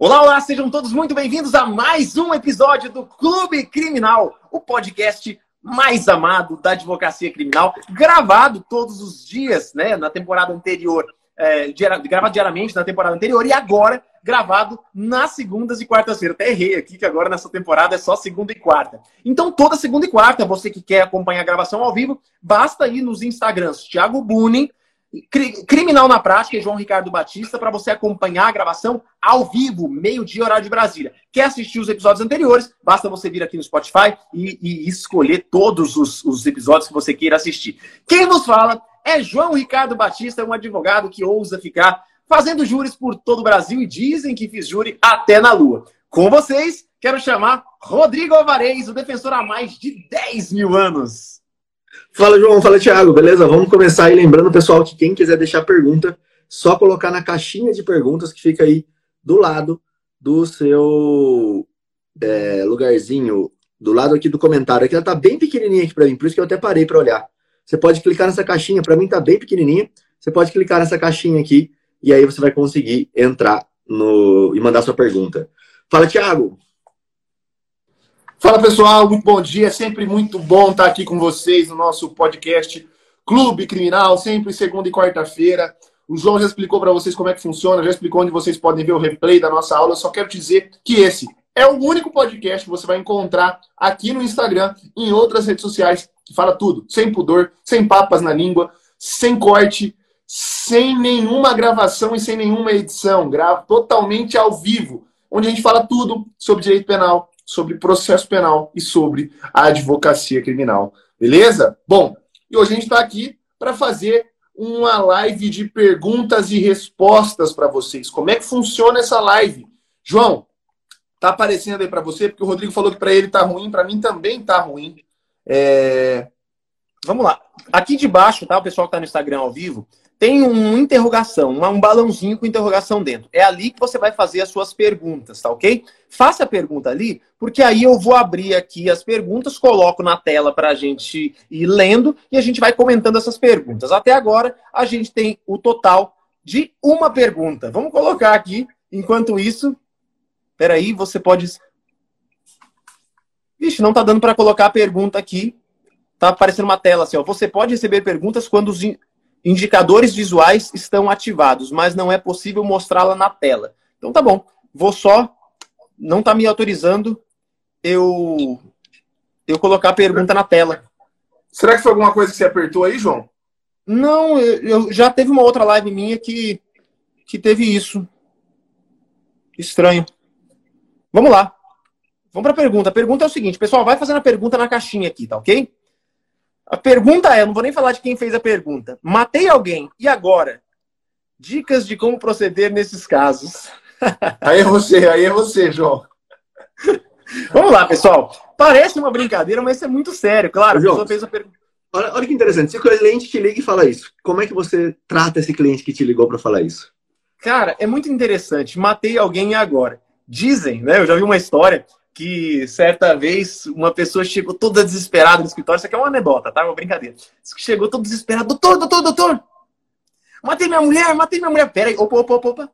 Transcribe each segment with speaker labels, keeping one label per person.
Speaker 1: Olá, olá, sejam todos muito bem-vindos a mais um episódio do Clube Criminal, o podcast mais amado da advocacia criminal, gravado todos os dias, né, na temporada anterior, é, gravado diariamente na temporada anterior e agora gravado nas segundas e quartas-feiras. Até errei aqui que agora nessa temporada é só segunda e quarta. Então, toda segunda e quarta, você que quer acompanhar a gravação ao vivo, basta ir nos Instagrams Thiago Bunin Criminal na Prática João Ricardo Batista para você acompanhar a gravação ao vivo, meio-dia, horário de Brasília. Quer assistir os episódios anteriores? Basta você vir aqui no Spotify e, e escolher todos os, os, episódios que você queira assistir. Quem nos fala é João Ricardo Batista, um advogado que ousa ficar fazendo júris por todo o Brasil e dizem que fiz júri até na Lua. Com vocês, quero chamar Rodrigo Alvarez, o defensor há mais de 10 mil anos.
Speaker 2: Fala, João. Fala, Thiago. Beleza? Vamos começar aí lembrando, pessoal, que quem quiser deixar pergunta, só colocar na caixinha de perguntas que fica aí do lado do seu é, lugarzinho, do lado aqui do comentário. Aqui ela tá bem pequenininha aqui para mim, por isso que eu até parei para olhar. Você pode clicar nessa caixinha, para mim tá bem pequenininha. Você pode clicar nessa caixinha aqui e aí você vai conseguir entrar no e mandar sua pergunta. Fala, Thiago.
Speaker 3: Fala pessoal, muito bom dia. É sempre muito bom estar aqui com vocês no nosso podcast Clube Criminal, sempre segunda e quarta-feira. O João já explicou para vocês como é que funciona, já explicou onde vocês podem ver o replay da nossa aula. Eu só quero dizer que esse é o único podcast que você vai encontrar aqui no Instagram e em outras redes sociais que fala tudo, sem pudor, sem papas na língua, sem corte, sem nenhuma gravação e sem nenhuma edição. Grava totalmente ao vivo, onde a gente fala tudo sobre direito penal, sobre processo penal e sobre a advocacia criminal. Beleza? Bom, e hoje a gente está aqui para fazer uma live de perguntas e respostas para vocês. Como é que funciona essa live? João, tá aparecendo aí para você? Porque o Rodrigo falou que para ele tá ruim, para mim também tá ruim. É...
Speaker 1: Vamos lá. Aqui de baixo, tá? O pessoal que tá no Instagram ao vivo, tem uma interrogação, um balãozinho com interrogação dentro. É ali que você vai fazer as suas perguntas, tá ok? Faça a pergunta ali, porque aí eu vou abrir aqui as perguntas, coloco na tela para a gente ir lendo e a gente vai comentando essas perguntas. Até agora, a gente tem o total de uma pergunta. Vamos colocar aqui, enquanto isso. Peraí, você pode. Vixe, não está dando para colocar a pergunta aqui. Tá aparecendo uma tela assim, ó. Você pode receber perguntas quando os Indicadores visuais estão ativados, mas não é possível mostrá-la na tela. Então tá bom, vou só, não tá me autorizando eu eu colocar a pergunta na tela.
Speaker 3: Será que foi alguma coisa que você apertou aí, João?
Speaker 1: Não, eu, eu já teve uma outra live minha que que teve isso. Estranho. Vamos lá. Vamos para a pergunta. A pergunta é o seguinte, pessoal, vai fazendo a pergunta na caixinha aqui, tá ok? A pergunta é, não vou nem falar de quem fez a pergunta. Matei alguém, e agora? Dicas de como proceder nesses casos.
Speaker 3: Aí é você, aí é você, João.
Speaker 1: Vamos lá, pessoal. Parece uma brincadeira, mas isso é muito sério. Claro,
Speaker 2: João, a pessoa fez a pergunta. Olha, olha que interessante. Se o cliente te liga e fala isso, como é que você trata esse cliente que te ligou para falar isso?
Speaker 1: Cara, é muito interessante. Matei alguém e agora? Dizem, né? Eu já vi uma história que certa vez uma pessoa chegou toda desesperada no escritório. Isso aqui é uma anedota, tá? Uma brincadeira. Chegou todo desesperado. Doutor, doutor, doutor! Matei minha mulher, matei minha mulher. Pera aí, opa, opa, opa, opa.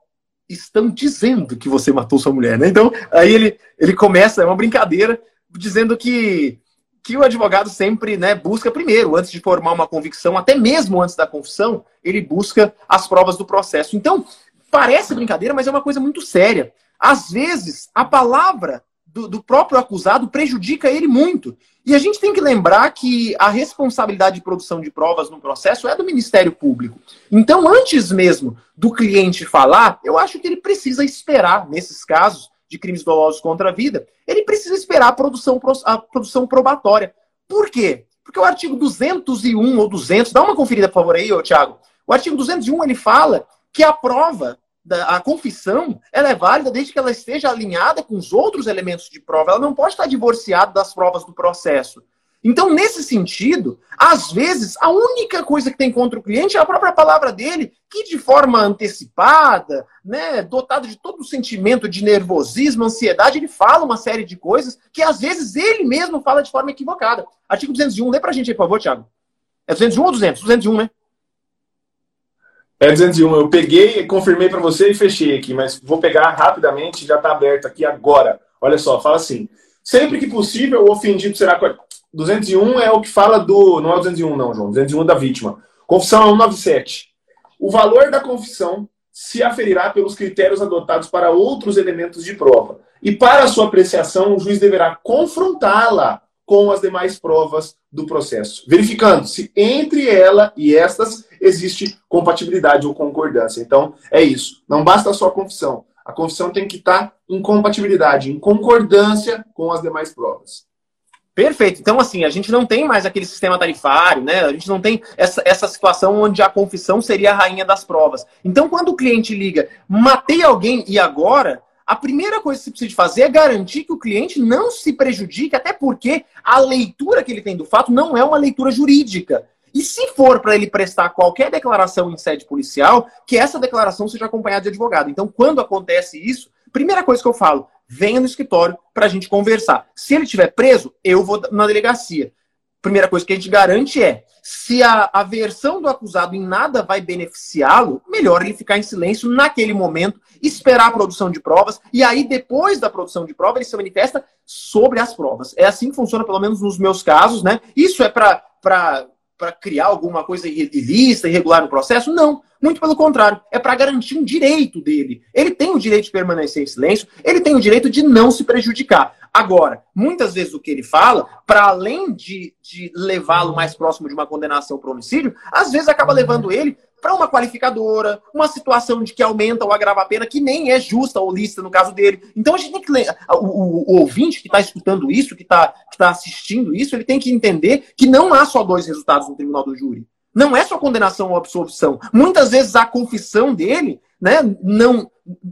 Speaker 1: Estão dizendo que você matou sua mulher, né? Então, aí ele, ele começa, é uma brincadeira, dizendo que, que o advogado sempre né, busca primeiro, antes de formar uma convicção, até mesmo antes da confissão, ele busca as provas do processo. Então, parece brincadeira, mas é uma coisa muito séria. Às vezes, a palavra do, do, próprio acusado prejudica ele muito. E a gente tem que lembrar que a responsabilidade de produção de provas no processo é do Ministério Público. Então, antes mesmo do cliente falar, eu acho que ele precisa esperar, nesses casos de crimes dolosos contra a vida, ele precisa esperar a produção, a produção probatória. Por quê? Porque o artigo 201 ou 200, dá uma conferida, por favor, aí, ô, Thiago. O artigo 201 ele fala que a prova a confissão ela é válida desde que ela esteja alinhada com os outros elementos de prova. Ela não pode estar divorciada das provas do processo. Então, nesse sentido, às vezes, a única coisa que tem contra o cliente é a própria palavra dele, que de forma antecipada, né, dotado de todo o sentimento de nervosismo, ansiedade, ele fala uma série de coisas que às vezes ele mesmo fala de forma equivocada. Artigo 201, lê pra gente aí, por favor, Thiago. É 201 ou 200? 201, né?
Speaker 3: É 201. Eu peguei, confirmei para você e fechei aqui, mas vou pegar rapidamente, já está aberto aqui agora. Olha só, fala assim. Sempre que possível, o ofendido será. 201 é o que fala do. Não é o 201, não, João. 201 é da vítima. Confissão é 197. O valor da confissão se aferirá pelos critérios adotados para outros elementos de prova. E para sua apreciação, o juiz deverá confrontá-la com as demais provas do processo, verificando se entre ela e estas existe compatibilidade ou concordância. Então, é isso. Não basta só a confissão. A confissão tem que estar em compatibilidade, em concordância com as demais provas.
Speaker 1: Perfeito. Então, assim, a gente não tem mais aquele sistema tarifário, né? A gente não tem essa, essa situação onde a confissão seria a rainha das provas. Então, quando o cliente liga, matei alguém e agora, a primeira coisa que você precisa fazer é garantir que o cliente não se prejudique, até porque a leitura que ele tem do fato não é uma leitura jurídica. E se for para ele prestar qualquer declaração em sede policial, que essa declaração seja acompanhada de advogado. Então, quando acontece isso, primeira coisa que eu falo, venha no escritório para a gente conversar. Se ele estiver preso, eu vou na delegacia primeira coisa que a gente garante é: se a, a versão do acusado em nada vai beneficiá-lo, melhor ele ficar em silêncio naquele momento, esperar a produção de provas, e aí, depois da produção de provas, ele se manifesta sobre as provas. É assim que funciona, pelo menos nos meus casos, né? Isso é para para criar alguma coisa ilícita, irregular no processo? Não. Muito pelo contrário. É para garantir um direito dele. Ele tem o direito de permanecer em silêncio, ele tem o direito de não se prejudicar. Agora, muitas vezes o que ele fala, para além de, de levá-lo mais próximo de uma condenação por homicídio, às vezes acaba levando ele para uma qualificadora, uma situação de que aumenta ou agrava a pena, que nem é justa ou lícita no caso dele. Então a gente tem que ler. O, o, o ouvinte que está escutando isso, que está que tá assistindo isso, ele tem que entender que não há só dois resultados no tribunal do júri. Não é só condenação ou absolvição. Muitas vezes a confissão dele né, não,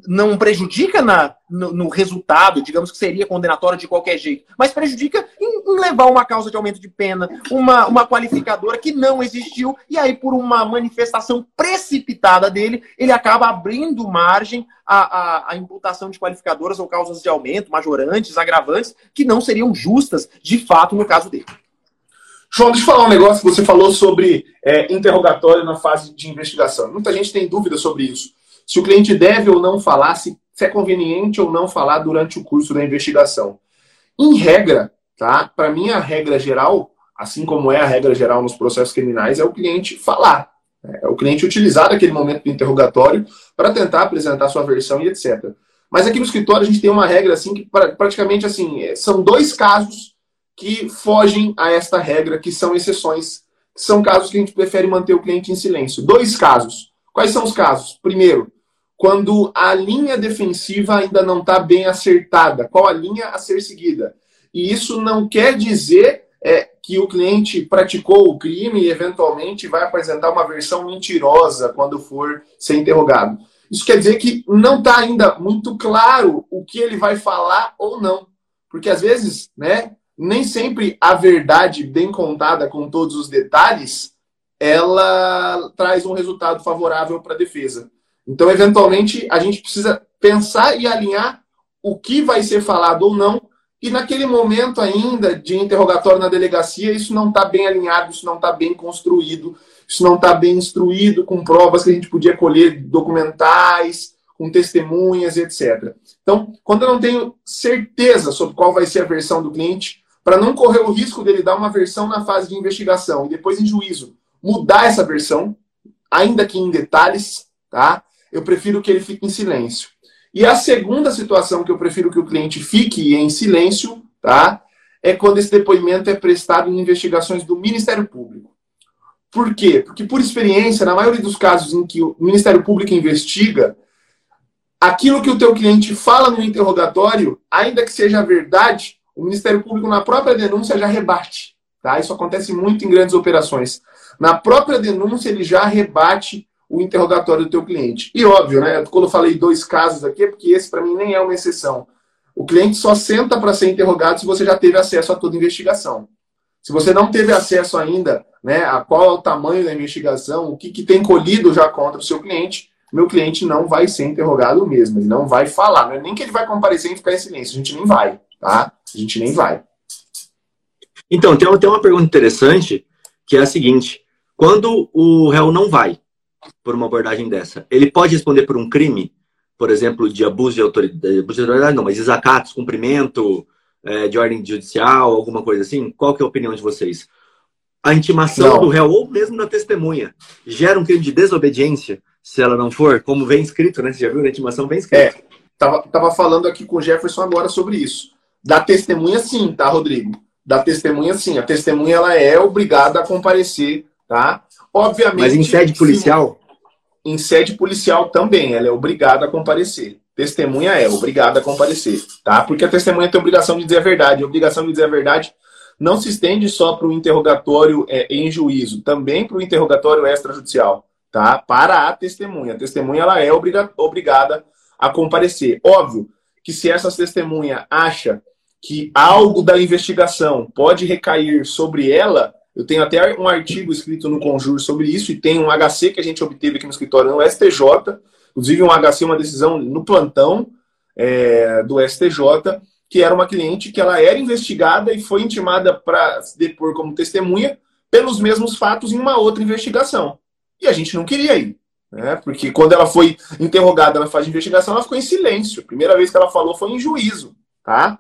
Speaker 1: não prejudica na, no, no, resultado, digamos que seria condenatório de qualquer jeito, mas prejudica em, levar uma causa de aumento de pena, uma, uma qualificadora que não existiu, e aí, por uma manifestação precipitada dele, ele acaba abrindo margem à, à, à imputação de qualificadoras ou causas de aumento, majorantes, agravantes, que não seriam justas, de fato, no caso dele.
Speaker 3: João, deixa eu falar um negócio que você falou sobre é, interrogatório na fase de investigação. Muita gente tem dúvida sobre isso. Se o cliente deve ou não falar, se, se é conveniente ou não falar durante o curso da investigação. Em regra, tá? Para mim, a regra geral, assim como é a regra geral nos processos criminais, é o cliente falar. É o cliente utilizar aquele momento do interrogatório para tentar apresentar sua versão e etc. Mas aqui no escritório a gente tem uma regra assim que praticamente assim é, são dois casos que fogem a esta regra, que são exceções, que são casos que a gente prefere manter o cliente em silêncio. Dois casos. Quais são os casos? Primeiro, quando a linha defensiva ainda não está bem acertada. Qual a linha a ser seguida? E isso não quer dizer é, que o cliente praticou o crime e eventualmente vai apresentar uma versão mentirosa quando for ser interrogado. Isso quer dizer que não está ainda muito claro o que ele vai falar ou não. Porque às vezes, né, nem sempre a verdade bem contada com todos os detalhes, ela traz um resultado favorável para a defesa. Então, eventualmente, a gente precisa pensar e alinhar o que vai ser falado ou não. E naquele momento ainda de interrogatório na delegacia, isso não está bem alinhado, isso não está bem construído, isso não está bem instruído com provas que a gente podia colher documentais, com testemunhas, etc. Então, quando eu não tenho certeza sobre qual vai ser a versão do cliente, para não correr o risco dele dar uma versão na fase de investigação e depois em juízo mudar essa versão, ainda que em detalhes, tá? Eu prefiro que ele fique em silêncio. E a segunda situação que eu prefiro que o cliente fique em silêncio, tá? É quando esse depoimento é prestado em investigações do Ministério Público. Por quê? Porque, por experiência, na maioria dos casos em que o Ministério Público investiga, aquilo que o teu cliente fala no interrogatório, ainda que seja verdade, o Ministério Público, na própria denúncia, já rebate. Tá? Isso acontece muito em grandes operações. Na própria denúncia, ele já rebate o interrogatório do teu cliente. E óbvio, né? Quando eu falei dois casos aqui, é porque esse para mim nem é uma exceção. O cliente só senta para ser interrogado se você já teve acesso a toda a investigação. Se você não teve acesso ainda, né, a qual é o tamanho da investigação, o que, que tem colhido já contra o seu cliente, meu cliente não vai ser interrogado mesmo. Ele não vai falar. Não é nem que ele vai comparecer e ficar em silêncio. A gente nem vai tá? A gente nem vai.
Speaker 2: Então, tem uma, tem uma pergunta interessante, que é a seguinte. Quando o réu não vai, por uma abordagem dessa? Ele pode responder por um crime, por exemplo, de abuso de autoridade, abuso de autoridade não, mas desacato, cumprimento é, de ordem judicial, alguma coisa assim? Qual que é a opinião de vocês? A intimação não. do réu ou mesmo da testemunha gera um crime de desobediência, se ela não for, como vem escrito, né? Você já viu na intimação, vem escrito.
Speaker 3: É, tava, tava falando aqui com o Jefferson agora sobre isso. Da testemunha, sim, tá, Rodrigo? Da testemunha, sim. A testemunha, ela é obrigada a comparecer, tá? Obviamente.
Speaker 2: Mas em sede policial?
Speaker 3: Em sede policial também, ela é obrigada a comparecer. Testemunha é obrigada a comparecer, tá? Porque a testemunha tem obrigação de dizer a verdade. A obrigação de dizer a verdade não se estende só para o interrogatório é, em juízo, também para o interrogatório extrajudicial, tá? Para a testemunha. A testemunha ela é obriga obrigada a comparecer. Óbvio que se essa testemunha acha que algo da investigação pode recair sobre ela, eu tenho até um artigo escrito no Conjur sobre isso e tem um HC que a gente obteve aqui no escritório no STJ, inclusive um HC, uma decisão no plantão é, do STJ, que era uma cliente que ela era investigada e foi intimada para depor como testemunha pelos mesmos fatos em uma outra investigação. E a gente não queria ir. Né? Porque quando ela foi interrogada na fase de investigação, ela ficou em silêncio. A primeira vez que ela falou foi em juízo. Tá?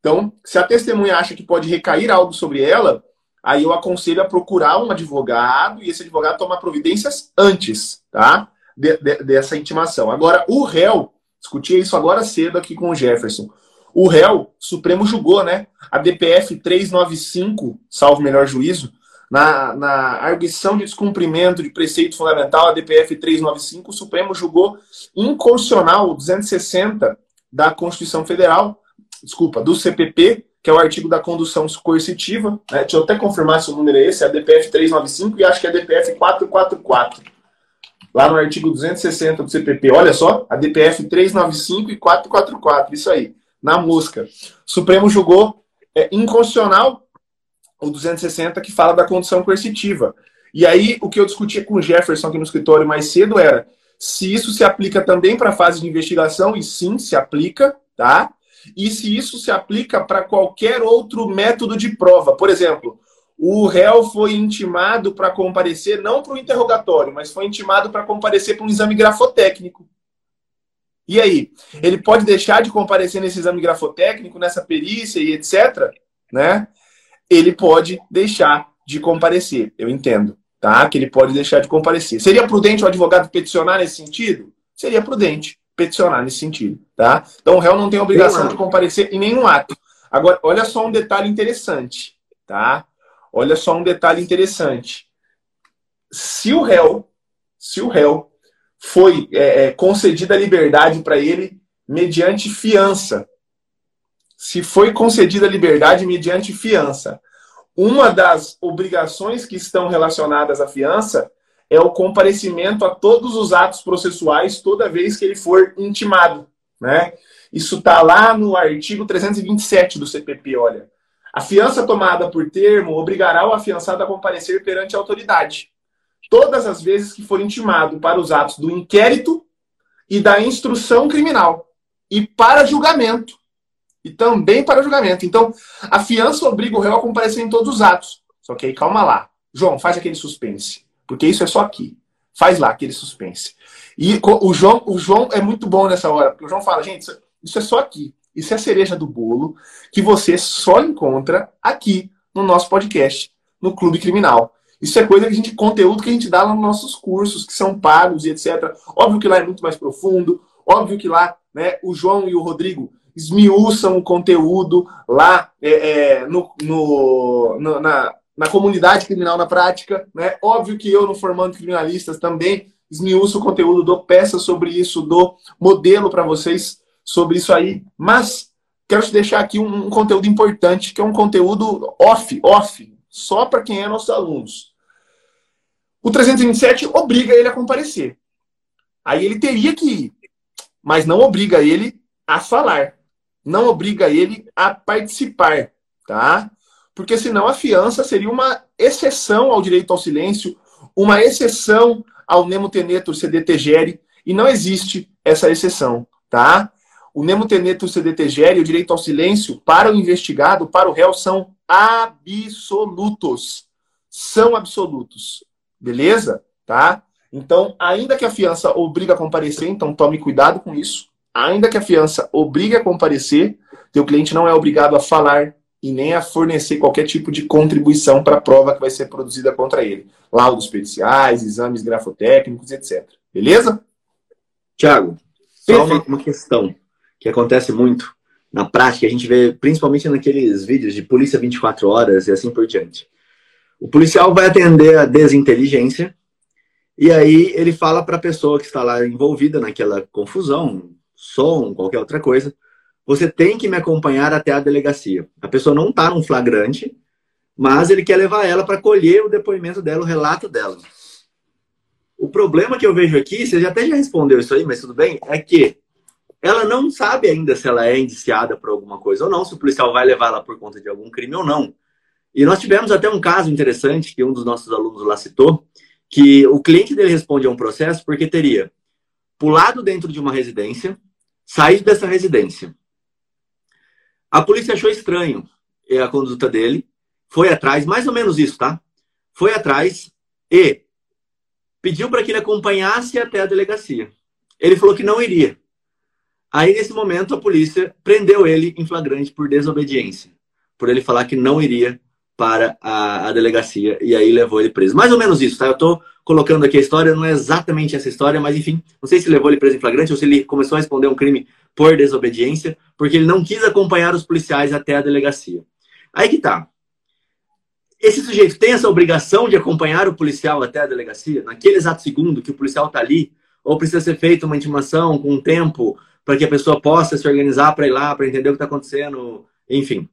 Speaker 3: Então, se a testemunha acha que pode recair algo sobre ela, aí eu aconselho a procurar um advogado e esse advogado tomar providências antes, tá? De, de, dessa intimação. Agora, o réu, discutia isso agora cedo aqui com o Jefferson. O réu, Supremo julgou, né? A DPF 395, salvo melhor juízo, na, na arguição de descumprimento de preceito fundamental, a DPF 395, o Supremo julgou inconstitucional o 260 da Constituição Federal, desculpa, do CPP, que é o artigo da condução coercitiva. Né? Deixa eu até confirmar se o número é esse, é a DPF 395 e acho que é a DPF 444. Lá no artigo 260 do CPP. Olha só, a DPF 395 e 444, isso aí, na música. O Supremo julgou é, inconstitucional o 260 que fala da condução coercitiva. E aí, o que eu discutia com o Jefferson aqui no escritório mais cedo era se isso se aplica também para a fase de investigação, e sim, se aplica, tá? E se isso se aplica para qualquer outro método de prova. Por exemplo, o réu foi intimado para comparecer não para o interrogatório, mas foi intimado para comparecer para um exame grafotécnico. E aí, ele pode deixar de comparecer nesse exame grafotécnico, nessa perícia e etc, né? Ele pode deixar de comparecer, eu entendo, tá? Que ele pode deixar de comparecer. Seria prudente o advogado peticionar nesse sentido? Seria prudente peticionar nesse sentido, tá? Então o réu não tem obrigação de comparecer em nenhum ato. Agora, olha só um detalhe interessante, tá? Olha só um detalhe interessante. Se o réu, se o réu foi é, é concedida a liberdade para ele mediante fiança, se foi concedida a liberdade mediante fiança, uma das obrigações que estão relacionadas à fiança é o comparecimento a todos os atos processuais toda vez que ele for intimado. Né? Isso está lá no artigo 327 do CPP, olha. A fiança tomada por termo obrigará o afiançado a comparecer perante a autoridade. Todas as vezes que for intimado para os atos do inquérito e da instrução criminal. E para julgamento. E também para julgamento. Então, a fiança obriga o réu a comparecer em todos os atos. Só que aí, calma lá. João, faz aquele suspense. Porque isso é só aqui. Faz lá aquele suspense. E o João, o João é muito bom nessa hora, porque o João fala, gente, isso é só aqui. Isso é a cereja do bolo que você só encontra aqui no nosso podcast, no Clube Criminal. Isso é coisa que a gente, conteúdo que a gente dá lá nos nossos cursos, que são pagos e etc. Óbvio que lá é muito mais profundo, óbvio que lá, né, o João e o Rodrigo esmiuçam o conteúdo lá é, é, no, no, no, na, na comunidade criminal na prática. Né? Óbvio que eu, no Formando Criminalistas, também esmiuço o conteúdo, dou peças sobre isso, dou modelo para vocês sobre isso aí. Mas quero te deixar aqui um, um, conteúdo importante, que é um conteúdo off, off, só para quem é nossos alunos. O 327 obriga ele a comparecer. Aí ele teria que ir, mas não obriga ele a falar, não obriga ele a participar, tá? Porque senão a fiança seria uma exceção ao direito ao silêncio, uma exceção ao nemo tenetur sedetegere, e não existe essa exceção, tá? O nemo tenetur sedetegere, o direito ao silêncio, para o investigado, para o réu, são absolutos. São absolutos. Beleza? Tá? Então, ainda que a fiança obrigue a comparecer, então tome cuidado com isso. Ainda que a fiança obrigue a comparecer, teu cliente não é obrigado a falar e nem a fornecer qualquer tipo de contribuição para a prova que vai ser produzida contra ele. Laudos periciais, exames grafotécnicos, etc. Beleza?
Speaker 2: Tiago, só uma, uma questão que acontece muito na prática, a gente vê principalmente naqueles vídeos de polícia 24 horas e assim por diante. O policial vai atender a desinteligência e aí ele fala para a pessoa que está lá envolvida naquela confusão, som, qualquer outra coisa, você tem que me acompanhar até a delegacia. A pessoa não está num flagrante, mas ele quer levar ela para colher o depoimento dela, o relato dela. O problema que eu vejo aqui, você já até já respondeu isso aí, mas tudo bem, é que ela não sabe ainda se ela é indiciada por alguma coisa ou não, se o policial vai levar ela por conta de algum crime ou não. E nós tivemos até um caso interessante que um dos nossos alunos lá citou, que o cliente dele responde a um processo porque teria pulado dentro de uma residência, saído dessa residência. A polícia achou estranho a conduta dele, foi atrás, mais ou menos isso, tá? Foi atrás e pediu para que ele acompanhasse até a delegacia. Ele falou que não iria. Aí, nesse momento, a polícia prendeu ele em flagrante por desobediência, por ele falar que não iria para a, a, delegacia e aí levou ele preso. Mais ou menos isso, tá? Eu tô colocando aqui a história, não é exatamente essa história, mas enfim, não sei se levou ele preso em flagrante ou se ele começou a responder um crime por desobediência, porque ele não quis acompanhar os policiais até a delegacia. Aí que tá. Esse sujeito tem essa obrigação de acompanhar o policial até a delegacia, naquele exato segundo que o policial tá ali, ou precisa ser feita uma intimação com um tempo para que a pessoa possa se organizar para ir lá, para entender o que está acontecendo, enfim.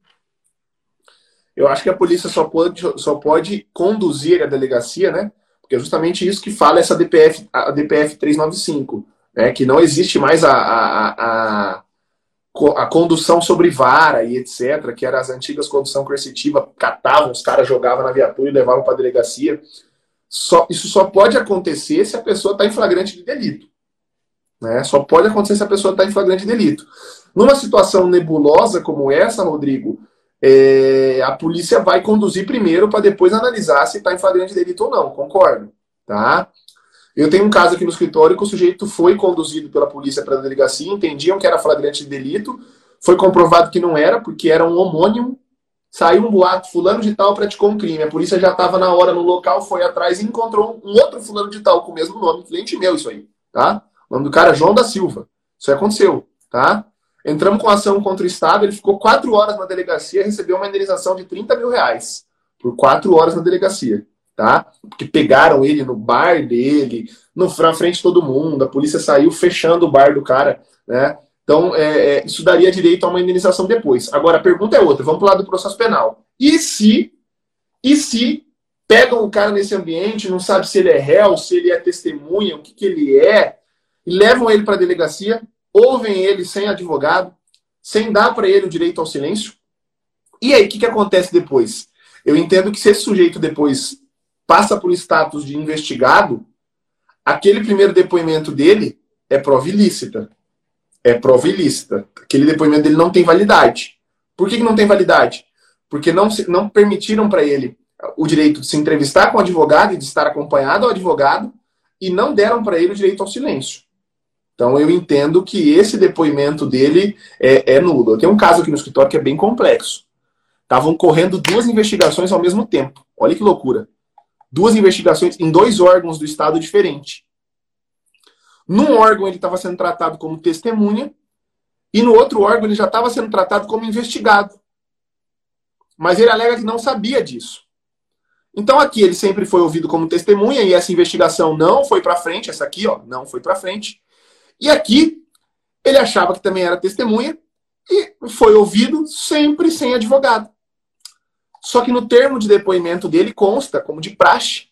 Speaker 3: Eu acho que a polícia só pode, só pode conduzir a delegacia, né? Porque é justamente isso que fala essa DPF, a DPF 395, né? Que não existe mais a, a, a, a condução sobre vara e etc., que eram as antigas condução coercitiva, catavam, os caras jogavam na viatura e levavam para a delegacia. Só, isso só pode acontecer se a pessoa está em flagrante de delito. Né? Só pode acontecer se a pessoa está em flagrante de delito. Numa situação nebulosa como essa, Rodrigo, é, a polícia vai conduzir primeiro para depois analisar se está em flagrante delito ou não, concordo. Tá? Eu tenho um caso aqui no escritório que o sujeito foi conduzido pela polícia para a delegacia, entendiam que era flagrante de delito, foi comprovado que não era, porque era um homônimo, saiu um boato, fulano de tal praticou um crime, a polícia já estava na hora no local, foi atrás e encontrou um outro fulano de tal com o mesmo nome, cliente meu isso aí, tá? O nome do cara é João da Silva. Isso aconteceu, tá? Entramos com ação contra o Estado, ele ficou quatro horas na delegacia, recebeu uma indenização de 30 mil reais por quatro horas na delegacia, tá? Porque pegaram ele no bar dele, no, na frente de todo mundo, a polícia saiu fechando o bar do cara, né? Então, é, é, isso daria direito a uma indenização depois. Agora, a pergunta é outra, vamos para o lado do processo penal. E se, e se pegam o cara nesse ambiente, não sabe se ele é réu, se ele é testemunha, o que, que ele é, e levam ele para a delegacia, ouvem ele sem advogado, sem dar para ele o direito ao silêncio. E aí, o que, que acontece depois? Eu entendo que se esse sujeito depois passa por status de investigado, aquele primeiro depoimento dele é prova ilícita. É prova ilícita. Aquele depoimento dele não tem validade. Por que, que não tem validade? Porque não, não permitiram para ele o direito de se entrevistar com o advogado e de estar acompanhado ao advogado e não deram para ele o direito ao silêncio. Então eu entendo que esse depoimento dele é, é nulo. Eu tenho um caso aqui no escritório que é bem complexo. Estavam correndo duas investigações ao mesmo tempo. Olha que loucura. Duas investigações em dois órgãos do Estado diferentes. Num órgão ele estava sendo tratado como testemunha e no outro órgão ele já estava sendo tratado como investigado. Mas ele alega que não sabia disso. Então aqui ele sempre foi ouvido como testemunha e essa investigação não foi para frente, essa aqui, ó, não foi para frente. E aqui, ele achava que também era testemunha e foi ouvido sempre sem advogado. Só que no termo de depoimento dele consta, como de praxe,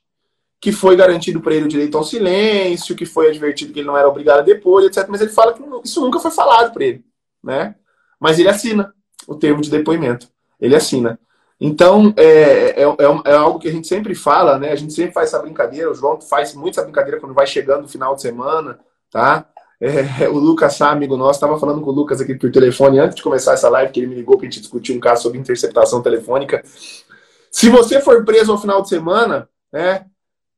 Speaker 3: que foi garantido para ele o direito ao silêncio, que foi advertido que ele não era obrigado a depor, etc. Mas ele fala que isso nunca foi falado para ele, né? Mas ele assina o termo de depoimento. Ele assina. Então, é, é, é, é, algo que a gente sempre fala, né? A gente sempre faz essa brincadeira, o João faz muito essa brincadeira quando vai chegando no final de semana, tá? É, o Lucas Sá, amigo nosso, estava falando com o Lucas aqui por telefone antes de começar essa live, que ele me ligou para a gente discutir um caso sobre interceptação telefônica. Se você for preso ao final de semana, né,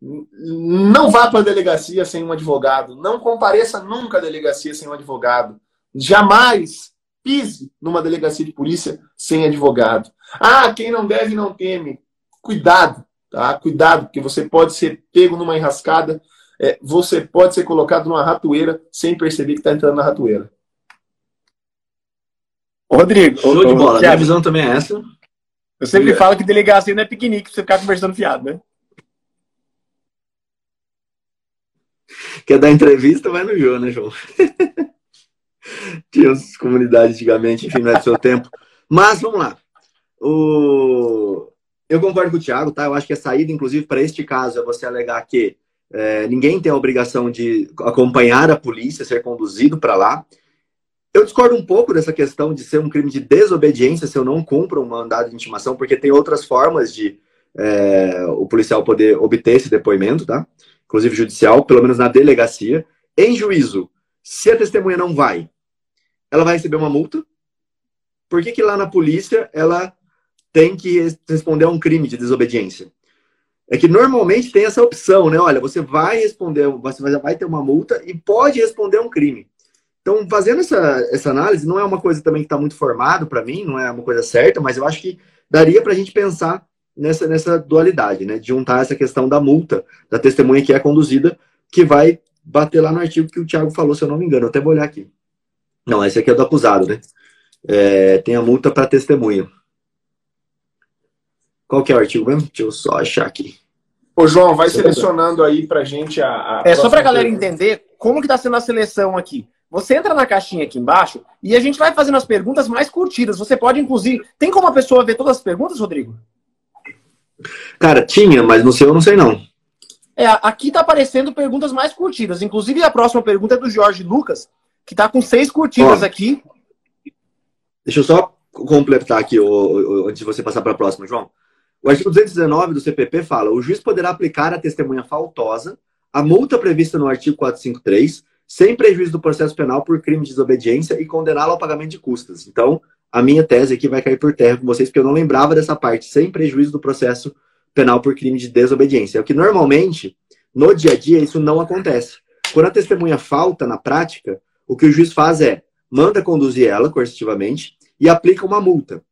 Speaker 3: Não vá para a delegacia sem um advogado. Não compareça nunca à delegacia sem um advogado. Jamais pise numa delegacia de polícia sem advogado. Ah, quem não deve não teme. Cuidado, tá? Cuidado, porque você pode ser pego numa enrascada, é, você pode ser colocado numa ratoeira sem perceber que está entrando na ratoeira.
Speaker 1: Rodrigo,
Speaker 2: show de bola. Minha visão também é essa.
Speaker 1: Eu sempre falo que delegacia não é piquenique pra você ficar conversando fiado, né?
Speaker 2: Quer dar entrevista, vai no João, né, João? Tinha as comunidades antigamente, enfim, não é do seu tempo. Mas vamos lá. O... Eu concordo com o Thiago, tá? Eu acho que a saída, inclusive, para este caso, é você alegar que é, ninguém tem a obrigação de acompanhar a polícia, ser conduzido para lá. Eu discordo um pouco dessa questão de ser um crime de desobediência se eu não cumpro um mandado de intimação, porque tem outras formas de é, o policial poder obter esse depoimento, tá? Inclusive judicial, pelo menos na delegacia. Em juízo, se a testemunha não vai, ela vai receber uma multa. Por que, que lá na polícia ela tem que responder a um crime de desobediência? É que normalmente tem essa opção, né? Olha, você vai responder, você vai ter uma multa e pode responder um crime. Então, fazendo essa, essa análise, não é uma coisa também que está muito formado para mim, não é uma coisa certa, mas eu acho que daria para a gente pensar nessa, nessa dualidade, né? De juntar essa questão da multa da testemunha que é conduzida, que vai bater lá no artigo que o Thiago falou, se eu não me engano. Eu até vou olhar aqui. Não, esse aqui é do acusado, né? É, tem a multa para testemunha. Qual que é o artigo mesmo? Deixa eu só achar aqui.
Speaker 3: Ô, João, vai selecionando aí pra gente a. a
Speaker 1: é só pra galera pergunta. entender como que tá sendo a seleção aqui. Você entra na caixinha aqui embaixo e a gente vai fazendo as perguntas mais curtidas. Você pode, inclusive. Tem como a pessoa ver todas as perguntas, Rodrigo?
Speaker 2: Cara, tinha, mas no seu eu não sei não.
Speaker 1: É, aqui tá aparecendo perguntas mais curtidas. Inclusive, a próxima pergunta é do Jorge Lucas, que tá com seis curtidas Ó, aqui.
Speaker 2: Deixa eu só completar aqui, antes de você passar para a próxima, João. O artigo 219 do CPP fala: o juiz poderá aplicar à testemunha faltosa a multa prevista no artigo 453 sem prejuízo do processo penal por crime de desobediência e condená-lo ao pagamento de custas. Então, a minha tese aqui vai cair por terra com vocês, porque eu não lembrava dessa parte, sem prejuízo do processo penal por crime de desobediência. É o que normalmente, no dia a dia, isso não acontece. Quando a testemunha falta na prática, o que o juiz faz é manda conduzir ela coercitivamente e aplica uma multa.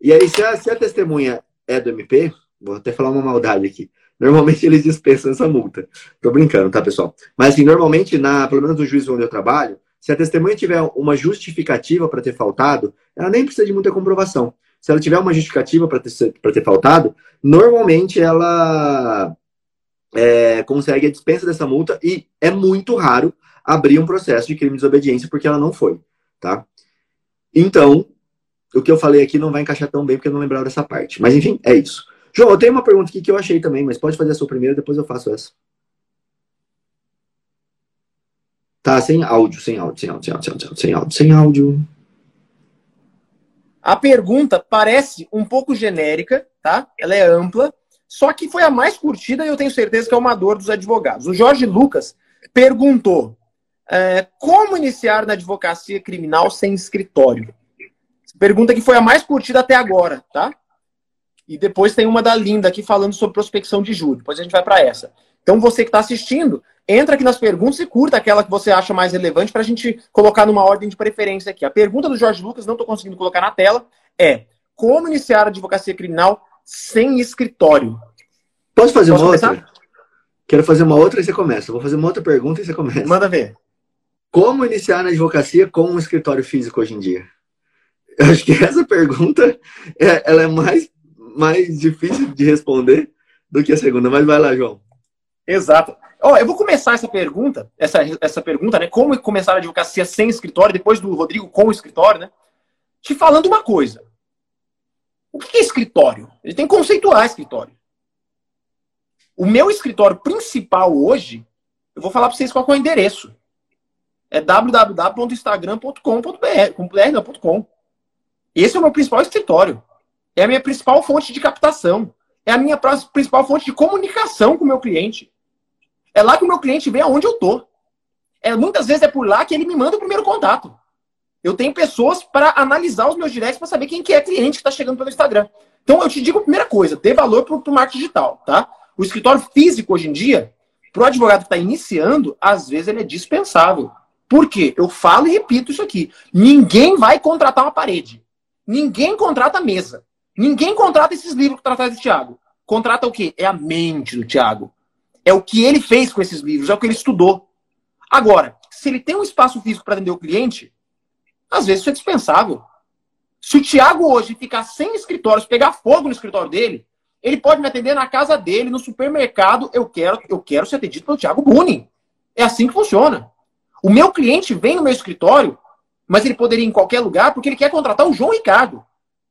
Speaker 2: E aí, se a, se a testemunha é do MP, vou até falar uma maldade aqui, Normalmente eles dispensam essa multa. Tô brincando, tá, pessoal? Mas assim, normalmente, na, pelo menos no juízo onde eu trabalho, se a testemunha tiver uma justificativa para ter faltado, ela nem precisa de muita comprovação. Se ela tiver uma justificativa para ter, ter faltado, normalmente ela é, consegue a dispensa dessa multa e é muito raro abrir um processo de crime de desobediência porque ela não foi, tá? Então, o que eu falei aqui não vai encaixar tão bem porque eu não lembrava dessa parte. Mas enfim, é isso. João, eu tenho uma pergunta aqui que eu achei também, mas pode fazer a sua primeira, depois eu faço essa. Tá, sem áudio, sem áudio, sem áudio, sem áudio, sem áudio, sem áudio.
Speaker 1: A pergunta parece um pouco genérica, tá? Ela é ampla, só que foi a mais curtida e eu tenho certeza que é uma dor dos advogados. O Jorge Lucas perguntou é, como iniciar na advocacia criminal sem escritório? Pergunta que foi a mais curtida até agora, tá? E depois tem uma da Linda aqui falando sobre prospecção de juros. Depois a gente vai para essa. Então você que está assistindo, entra aqui nas perguntas e curta aquela que você acha mais relevante para a gente colocar numa ordem de preferência aqui. A pergunta do Jorge Lucas, não estou conseguindo colocar na tela, é como iniciar a advocacia criminal sem escritório?
Speaker 2: Posso fazer Posso uma começar? outra? Quero fazer uma outra e você começa. Vou fazer uma outra pergunta e você começa.
Speaker 1: Manda ver.
Speaker 2: Como iniciar na advocacia com um escritório físico hoje em dia? Eu acho que essa pergunta é, ela é mais mais difícil de responder do que a segunda. Mas vai lá, João.
Speaker 1: Exato. Ó, eu vou começar essa pergunta, essa, essa pergunta, né? Como começar a advocacia sem escritório, depois do Rodrigo com o escritório, né? Te falando uma coisa. O que é escritório? Ele tem que conceituar escritório. O meu escritório principal hoje, eu vou falar para vocês qual é o endereço. É www.instagram.com.br. Esse é o meu principal escritório. É a minha principal fonte de captação. É a minha principal fonte de comunicação com o meu cliente. É lá que o meu cliente vê aonde eu tô. É, muitas vezes é por lá que ele me manda o primeiro contato. Eu tenho pessoas para analisar os meus directs para saber quem que é cliente que está chegando pelo Instagram. Então eu te digo a primeira coisa, dê valor para o marketing digital, tá? O escritório físico hoje em dia, para o advogado que está iniciando, às vezes ele é dispensável. Por quê? Eu falo e repito isso aqui. Ninguém vai contratar uma parede. Ninguém contrata mesa. Ninguém contrata esses livros que trataram do Tiago. Contrata o quê? É a mente do Tiago. É o que ele fez com esses livros, é o que ele estudou. Agora, se ele tem um espaço físico para atender o cliente, às vezes isso é dispensável. Se o Tiago hoje ficar sem escritório, se pegar fogo no escritório dele, ele pode me atender na casa dele, no supermercado. Eu quero, eu quero ser atendido pelo Tiago Buni. É assim que funciona. O meu cliente vem no meu escritório, mas ele poderia ir em qualquer lugar porque ele quer contratar o João Ricardo.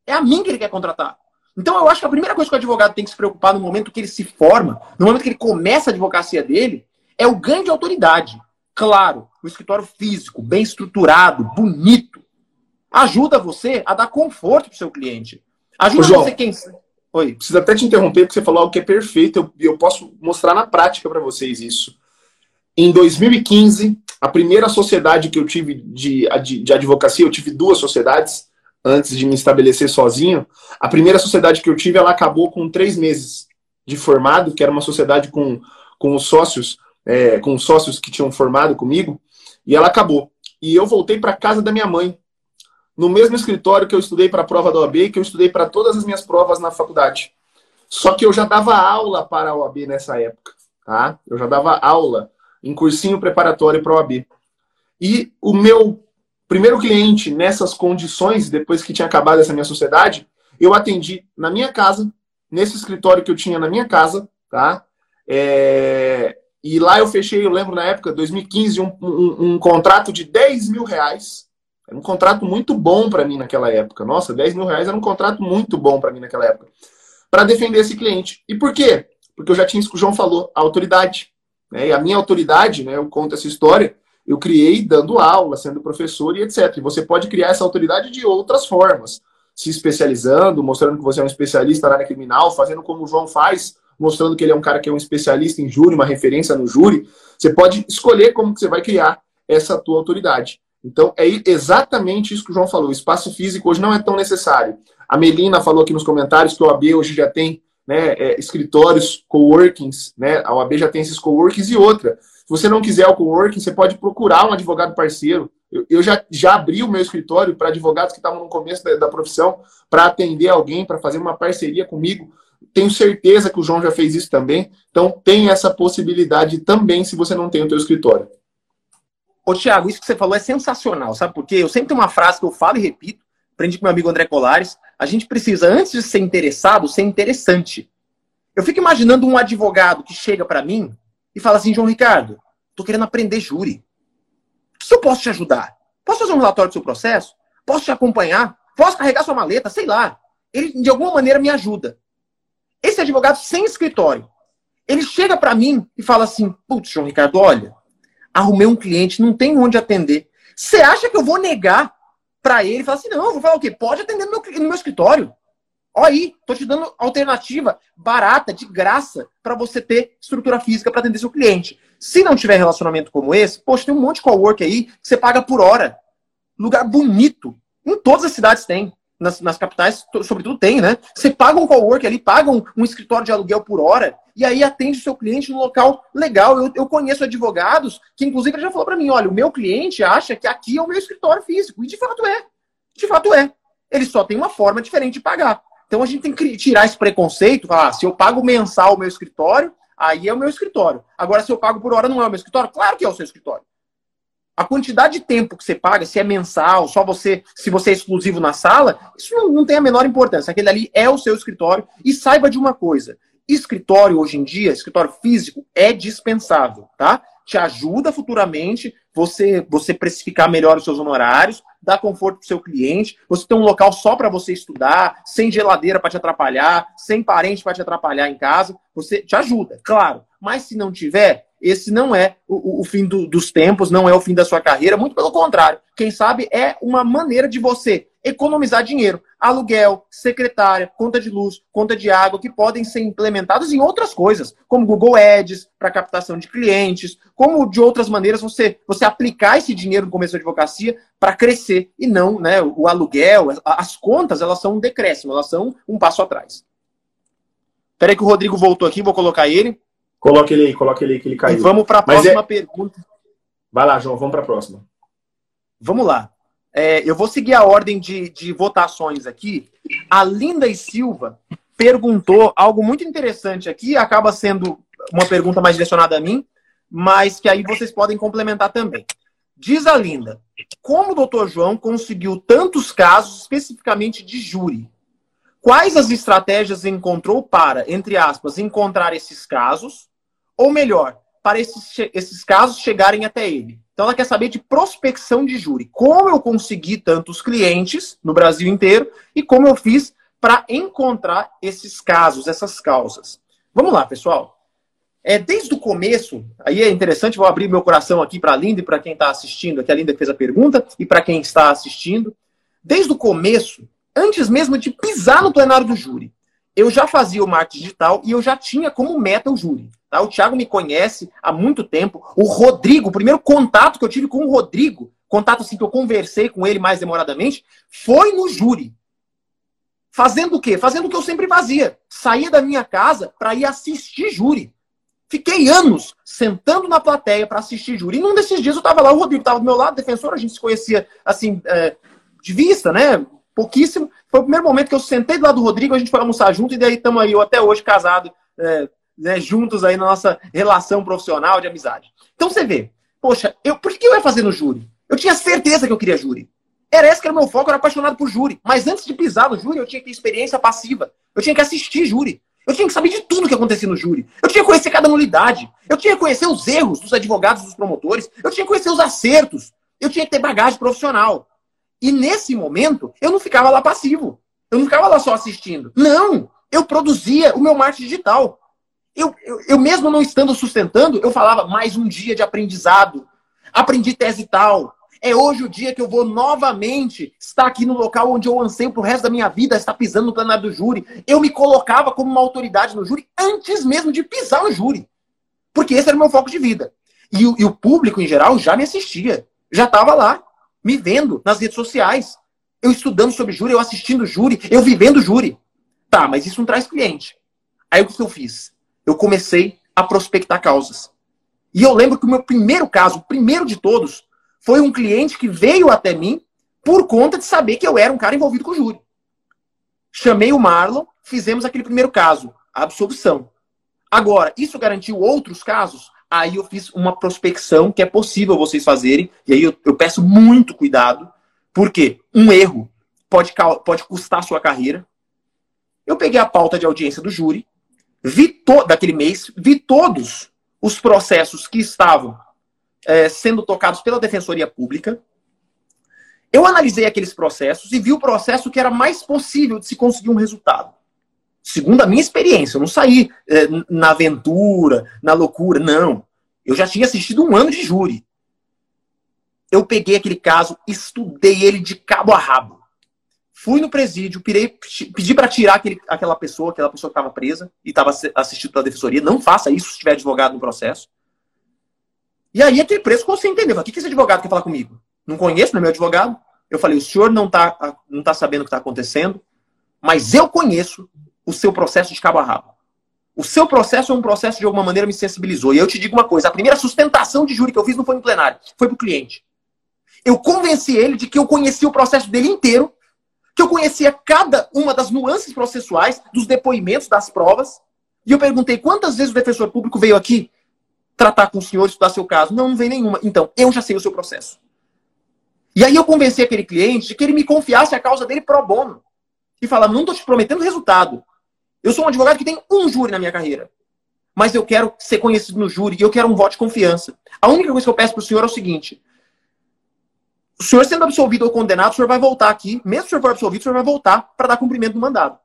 Speaker 1: É a mim que ele quer contratar. Então eu acho que a primeira coisa que o advogado tem que se preocupar no momento que ele se forma, no momento que ele começa a advocacia dele, é o ganho de autoridade. Claro, o escritório físico, bem estruturado, bonito, ajuda você a dar conforto para o seu cliente. Ajuda Ô, João, você quem.
Speaker 3: Oi. Preciso até te interromper, porque você falou algo que é perfeito. Eu, eu posso mostrar na prática para vocês isso. Em 2015, a primeira sociedade que eu tive de, de, de, advocacia, eu tive duas sociedades antes de me estabelecer sozinho. A primeira sociedade que eu tive, ela acabou com três meses de formado, que era uma sociedade com, com os sócios, é, com os sócios que tinham formado comigo, e ela acabou. E eu voltei para casa da minha mãe, no mesmo escritório que eu estudei para a prova da OAB que eu estudei para todas as minhas provas na faculdade. Só que eu já dava aula para a OAB nessa época, tá? Eu já dava aula em cursinho preparatório para a OAB. E o meu primeiro cliente nessas condições, depois que tinha acabado essa minha sociedade, eu atendi na minha casa, nesse escritório que eu tinha na minha casa, tá? É... E lá eu fechei, eu lembro na época, 2015, um, um, um contrato de 10 mil reais era um contrato muito bom para mim naquela época. Nossa, 10 mil reais era um contrato muito bom para mim naquela época. Para defender esse cliente. E por quê? Porque eu já tinha isso que o João falou, a autoridade. Né? E a minha autoridade, né, eu conto essa história, eu criei dando aula, sendo professor e etc. E você pode criar essa autoridade de outras formas. Se especializando, mostrando que você é um especialista na área criminal, fazendo como o João faz, mostrando que ele é um cara que é um especialista em júri, uma referência no júri. Você pode escolher como que você vai criar essa tua autoridade. Então, é exatamente isso que o João falou. O espaço físico hoje não é tão necessário. A Melina falou aqui nos comentários que o AB hoje já tem né, é, escritórios, coworkings, né? A OAB já tem esses coworkings e outra. Se você não quiser o coworking, você pode procurar um advogado parceiro. Eu, eu já, já abri o meu escritório para advogados que estavam no começo da, da profissão para atender alguém, para fazer uma parceria comigo. Tenho certeza que o João já fez isso também. Então, tem essa possibilidade também se você não tem o seu escritório.
Speaker 1: Ô, Thiago, isso que você falou é sensacional, sabe por quê? Eu sempre tenho uma frase que eu falo e repito, aprendi com meu amigo André Colares. A gente precisa, antes de ser interessado, ser interessante. Eu fico imaginando um advogado que chega para mim e fala assim, João Ricardo, tô querendo aprender júri. Que eu posso te ajudar? Posso fazer um relatório do seu processo? Posso te acompanhar? Posso carregar sua maleta? Sei lá. Ele, de alguma maneira, me ajuda. Esse advogado sem escritório, ele chega para mim e fala assim, putz, João Ricardo, olha, arrumei um cliente, não tem onde atender. Você acha que eu vou negar para ele falar assim, não, vou falar o quê? Pode atender no meu, no meu escritório. Olha aí, tô te dando alternativa barata, de graça, para você ter estrutura física para atender seu cliente. Se não tiver relacionamento como esse, poxa, tem um monte de cowork aí que você paga por hora. Lugar bonito. Em todas as cidades tem nas, nas capitais, sobretudo tem, né? Você paga um cowork ali, paga um, um, escritório de aluguel por hora e aí atende o seu cliente no local legal. Eu, eu conheço advogados que, inclusive, já falou para mim: olha, o meu cliente acha que aqui é o meu escritório físico. E de fato é. De fato é. Ele só tem uma forma diferente de pagar. Então a gente tem que tirar esse preconceito, falar, ah, se eu pago mensal o meu escritório, aí é o meu escritório. Agora, se eu pago por hora, não é o meu escritório? Claro que é o seu escritório. Quantidade de tempo que você paga, se é mensal, só você, se você é exclusivo na sala, isso não, não tem a menor importância. Aquele ali é o seu escritório. E saiba de uma coisa: escritório hoje em dia, escritório físico, é dispensável, tá? Te ajuda futuramente você você precificar melhor os seus honorários, dar conforto para o seu cliente, você ter um local só para você estudar, sem geladeira para te atrapalhar, sem parente para te atrapalhar em casa, você te ajuda, claro. Mas se não tiver, esse não é o, o fim do, dos tempos, não é o fim da sua carreira, muito pelo contrário. Quem sabe é uma maneira de você economizar dinheiro. Aluguel, secretária, conta de luz, conta de água, que podem ser implementados em outras coisas, como Google Ads, para captação de clientes, como de outras maneiras você, você aplicar esse dinheiro no começo da advocacia para crescer e não né, o aluguel, as contas, elas são um decréscimo, elas são um passo atrás. Peraí que o Rodrigo voltou aqui, vou colocar ele.
Speaker 3: Coloque ele aí, coloque ele aí que ele caiu.
Speaker 1: E vamos para a próxima é... pergunta.
Speaker 3: Vai lá, João, vamos para a próxima.
Speaker 1: Vamos lá. É, eu vou seguir a ordem de, de votações aqui. A Linda e Silva perguntou algo muito interessante aqui, acaba sendo uma pergunta mais direcionada a mim, mas que aí vocês podem complementar também. Diz a Linda, como o doutor João conseguiu tantos casos especificamente de júri? Quais as estratégias encontrou para, entre aspas, encontrar esses casos? Ou melhor, para esses, esses casos chegarem até ele? Então ela quer saber de prospecção de júri. Como eu consegui tantos clientes no Brasil inteiro e como eu fiz para encontrar esses casos, essas causas. Vamos lá, pessoal. É, desde o começo, aí é interessante, vou abrir meu coração aqui para a Linda e para quem está assistindo, aqui a Linda fez a pergunta, e para quem está assistindo. Desde o começo, antes mesmo de pisar no plenário do júri, eu já fazia o marketing digital e eu já tinha como meta o júri. Tá? O Thiago me conhece há muito tempo. O Rodrigo, o primeiro contato que eu tive com o Rodrigo, contato assim que eu conversei com ele mais demoradamente, foi no júri. Fazendo o quê? Fazendo o que eu sempre fazia. Saía da minha casa para ir assistir júri. Fiquei anos sentando na plateia para assistir júri. E num desses dias eu estava lá, o Rodrigo estava do meu lado, defensor, a gente se conhecia assim, é, de vista, né? Pouquíssimo. Foi o primeiro momento que eu sentei do lado do Rodrigo, a gente foi almoçar junto, e daí estamos aí, eu até hoje casado, é, né, juntos aí na nossa relação profissional de amizade. Então você vê, poxa, eu, por que eu ia fazer no júri? Eu tinha certeza que eu queria júri. Era esse que era o meu foco, eu era apaixonado por júri. Mas antes de pisar no júri, eu tinha que ter experiência passiva. Eu tinha que assistir júri. Eu tinha que saber de tudo que acontecia no júri. Eu tinha que conhecer cada nulidade. Eu tinha que conhecer os erros dos advogados dos promotores. Eu tinha que conhecer os acertos. Eu tinha que ter bagagem profissional. E nesse momento, eu não ficava lá passivo. Eu não ficava lá só assistindo. Não! Eu produzia o meu marketing digital. Eu, eu, eu mesmo não estando sustentando, eu falava mais um dia de aprendizado. Aprendi tese tal, é hoje o dia que eu vou novamente estar aqui no local onde eu anseio pro resto da minha vida, estar pisando no plenário do júri. Eu me colocava como uma autoridade no júri antes mesmo de pisar no júri. Porque esse era o meu foco de vida. E, e o público, em geral, já me assistia. Já estava lá, me vendo nas redes sociais. Eu estudando sobre júri, eu assistindo júri, eu vivendo júri. Tá, mas isso não traz cliente. Aí o que eu fiz? Eu comecei a prospectar causas. E eu lembro que o meu primeiro caso, o primeiro de todos, foi um cliente que veio até mim por conta de saber que eu era um cara envolvido com júri. Chamei o Marlon, fizemos aquele primeiro caso, a absolvição. Agora, isso garantiu outros casos? Aí eu fiz uma prospecção que é possível vocês fazerem, e aí eu, eu peço muito cuidado, porque um erro pode, pode custar a sua carreira. Eu peguei a pauta de audiência do júri, vi daquele mês, vi todos os processos que estavam é, sendo tocados pela Defensoria Pública. Eu analisei aqueles processos e vi o processo que era mais possível de se conseguir um resultado. Segundo a minha experiência, eu não saí é, na aventura, na loucura, não. Eu já tinha assistido um ano de júri. Eu peguei aquele caso, estudei ele de cabo a rabo. Fui no presídio, pirei, pedi para tirar aquele, aquela pessoa, aquela pessoa que estava presa e estava assistindo pela defensoria. Não faça isso se tiver advogado no processo. E aí aquele preço você entendeu. O que, que esse advogado quer falar comigo? Não conheço, não é meu advogado. Eu falei, o senhor não está não tá sabendo o que está acontecendo, mas eu conheço o seu processo de cabo a rabo. O seu processo é um processo de alguma maneira me sensibilizou. E eu te digo uma coisa: a primeira sustentação de júri que eu fiz não foi no plenário, foi para o cliente. Eu convenci ele de que eu conhecia o processo dele inteiro, que eu conhecia cada uma das nuances processuais, dos depoimentos, das provas. E eu perguntei quantas vezes o defensor público veio aqui tratar com o senhor, estudar seu caso. Não, não vem nenhuma. Então, eu já sei o seu processo. E aí eu convenci aquele cliente de que ele me confiasse a causa dele pro bono. E falar, não estou te prometendo resultado. Eu sou um advogado que tem um júri na minha carreira. Mas eu quero ser conhecido no júri e eu quero um voto de confiança. A única coisa que eu peço para o senhor é o seguinte. O senhor sendo absolvido ou condenado, o senhor vai voltar aqui. Mesmo se o senhor for absolvido, o senhor vai voltar para dar cumprimento do mandado.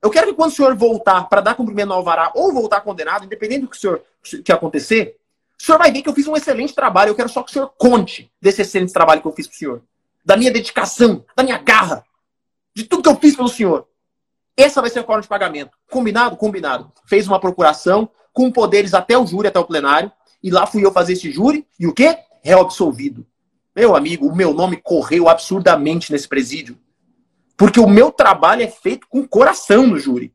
Speaker 1: Eu quero que quando o senhor voltar para dar cumprimento ao alvará ou voltar condenado, independente do que o senhor que acontecer, o senhor vai ver que eu fiz um excelente trabalho. Eu quero só que o senhor conte desse excelente trabalho que eu fiz para o senhor. Da minha dedicação, da minha garra, de tudo que eu fiz pelo senhor. Essa vai ser a forma de pagamento. Combinado? Combinado. Fez uma procuração com poderes até o júri, até o plenário. E lá fui eu fazer esse júri. E o quê? Réu absolvido. Meu amigo, o meu nome correu absurdamente nesse presídio. Porque o meu trabalho é feito com coração no júri.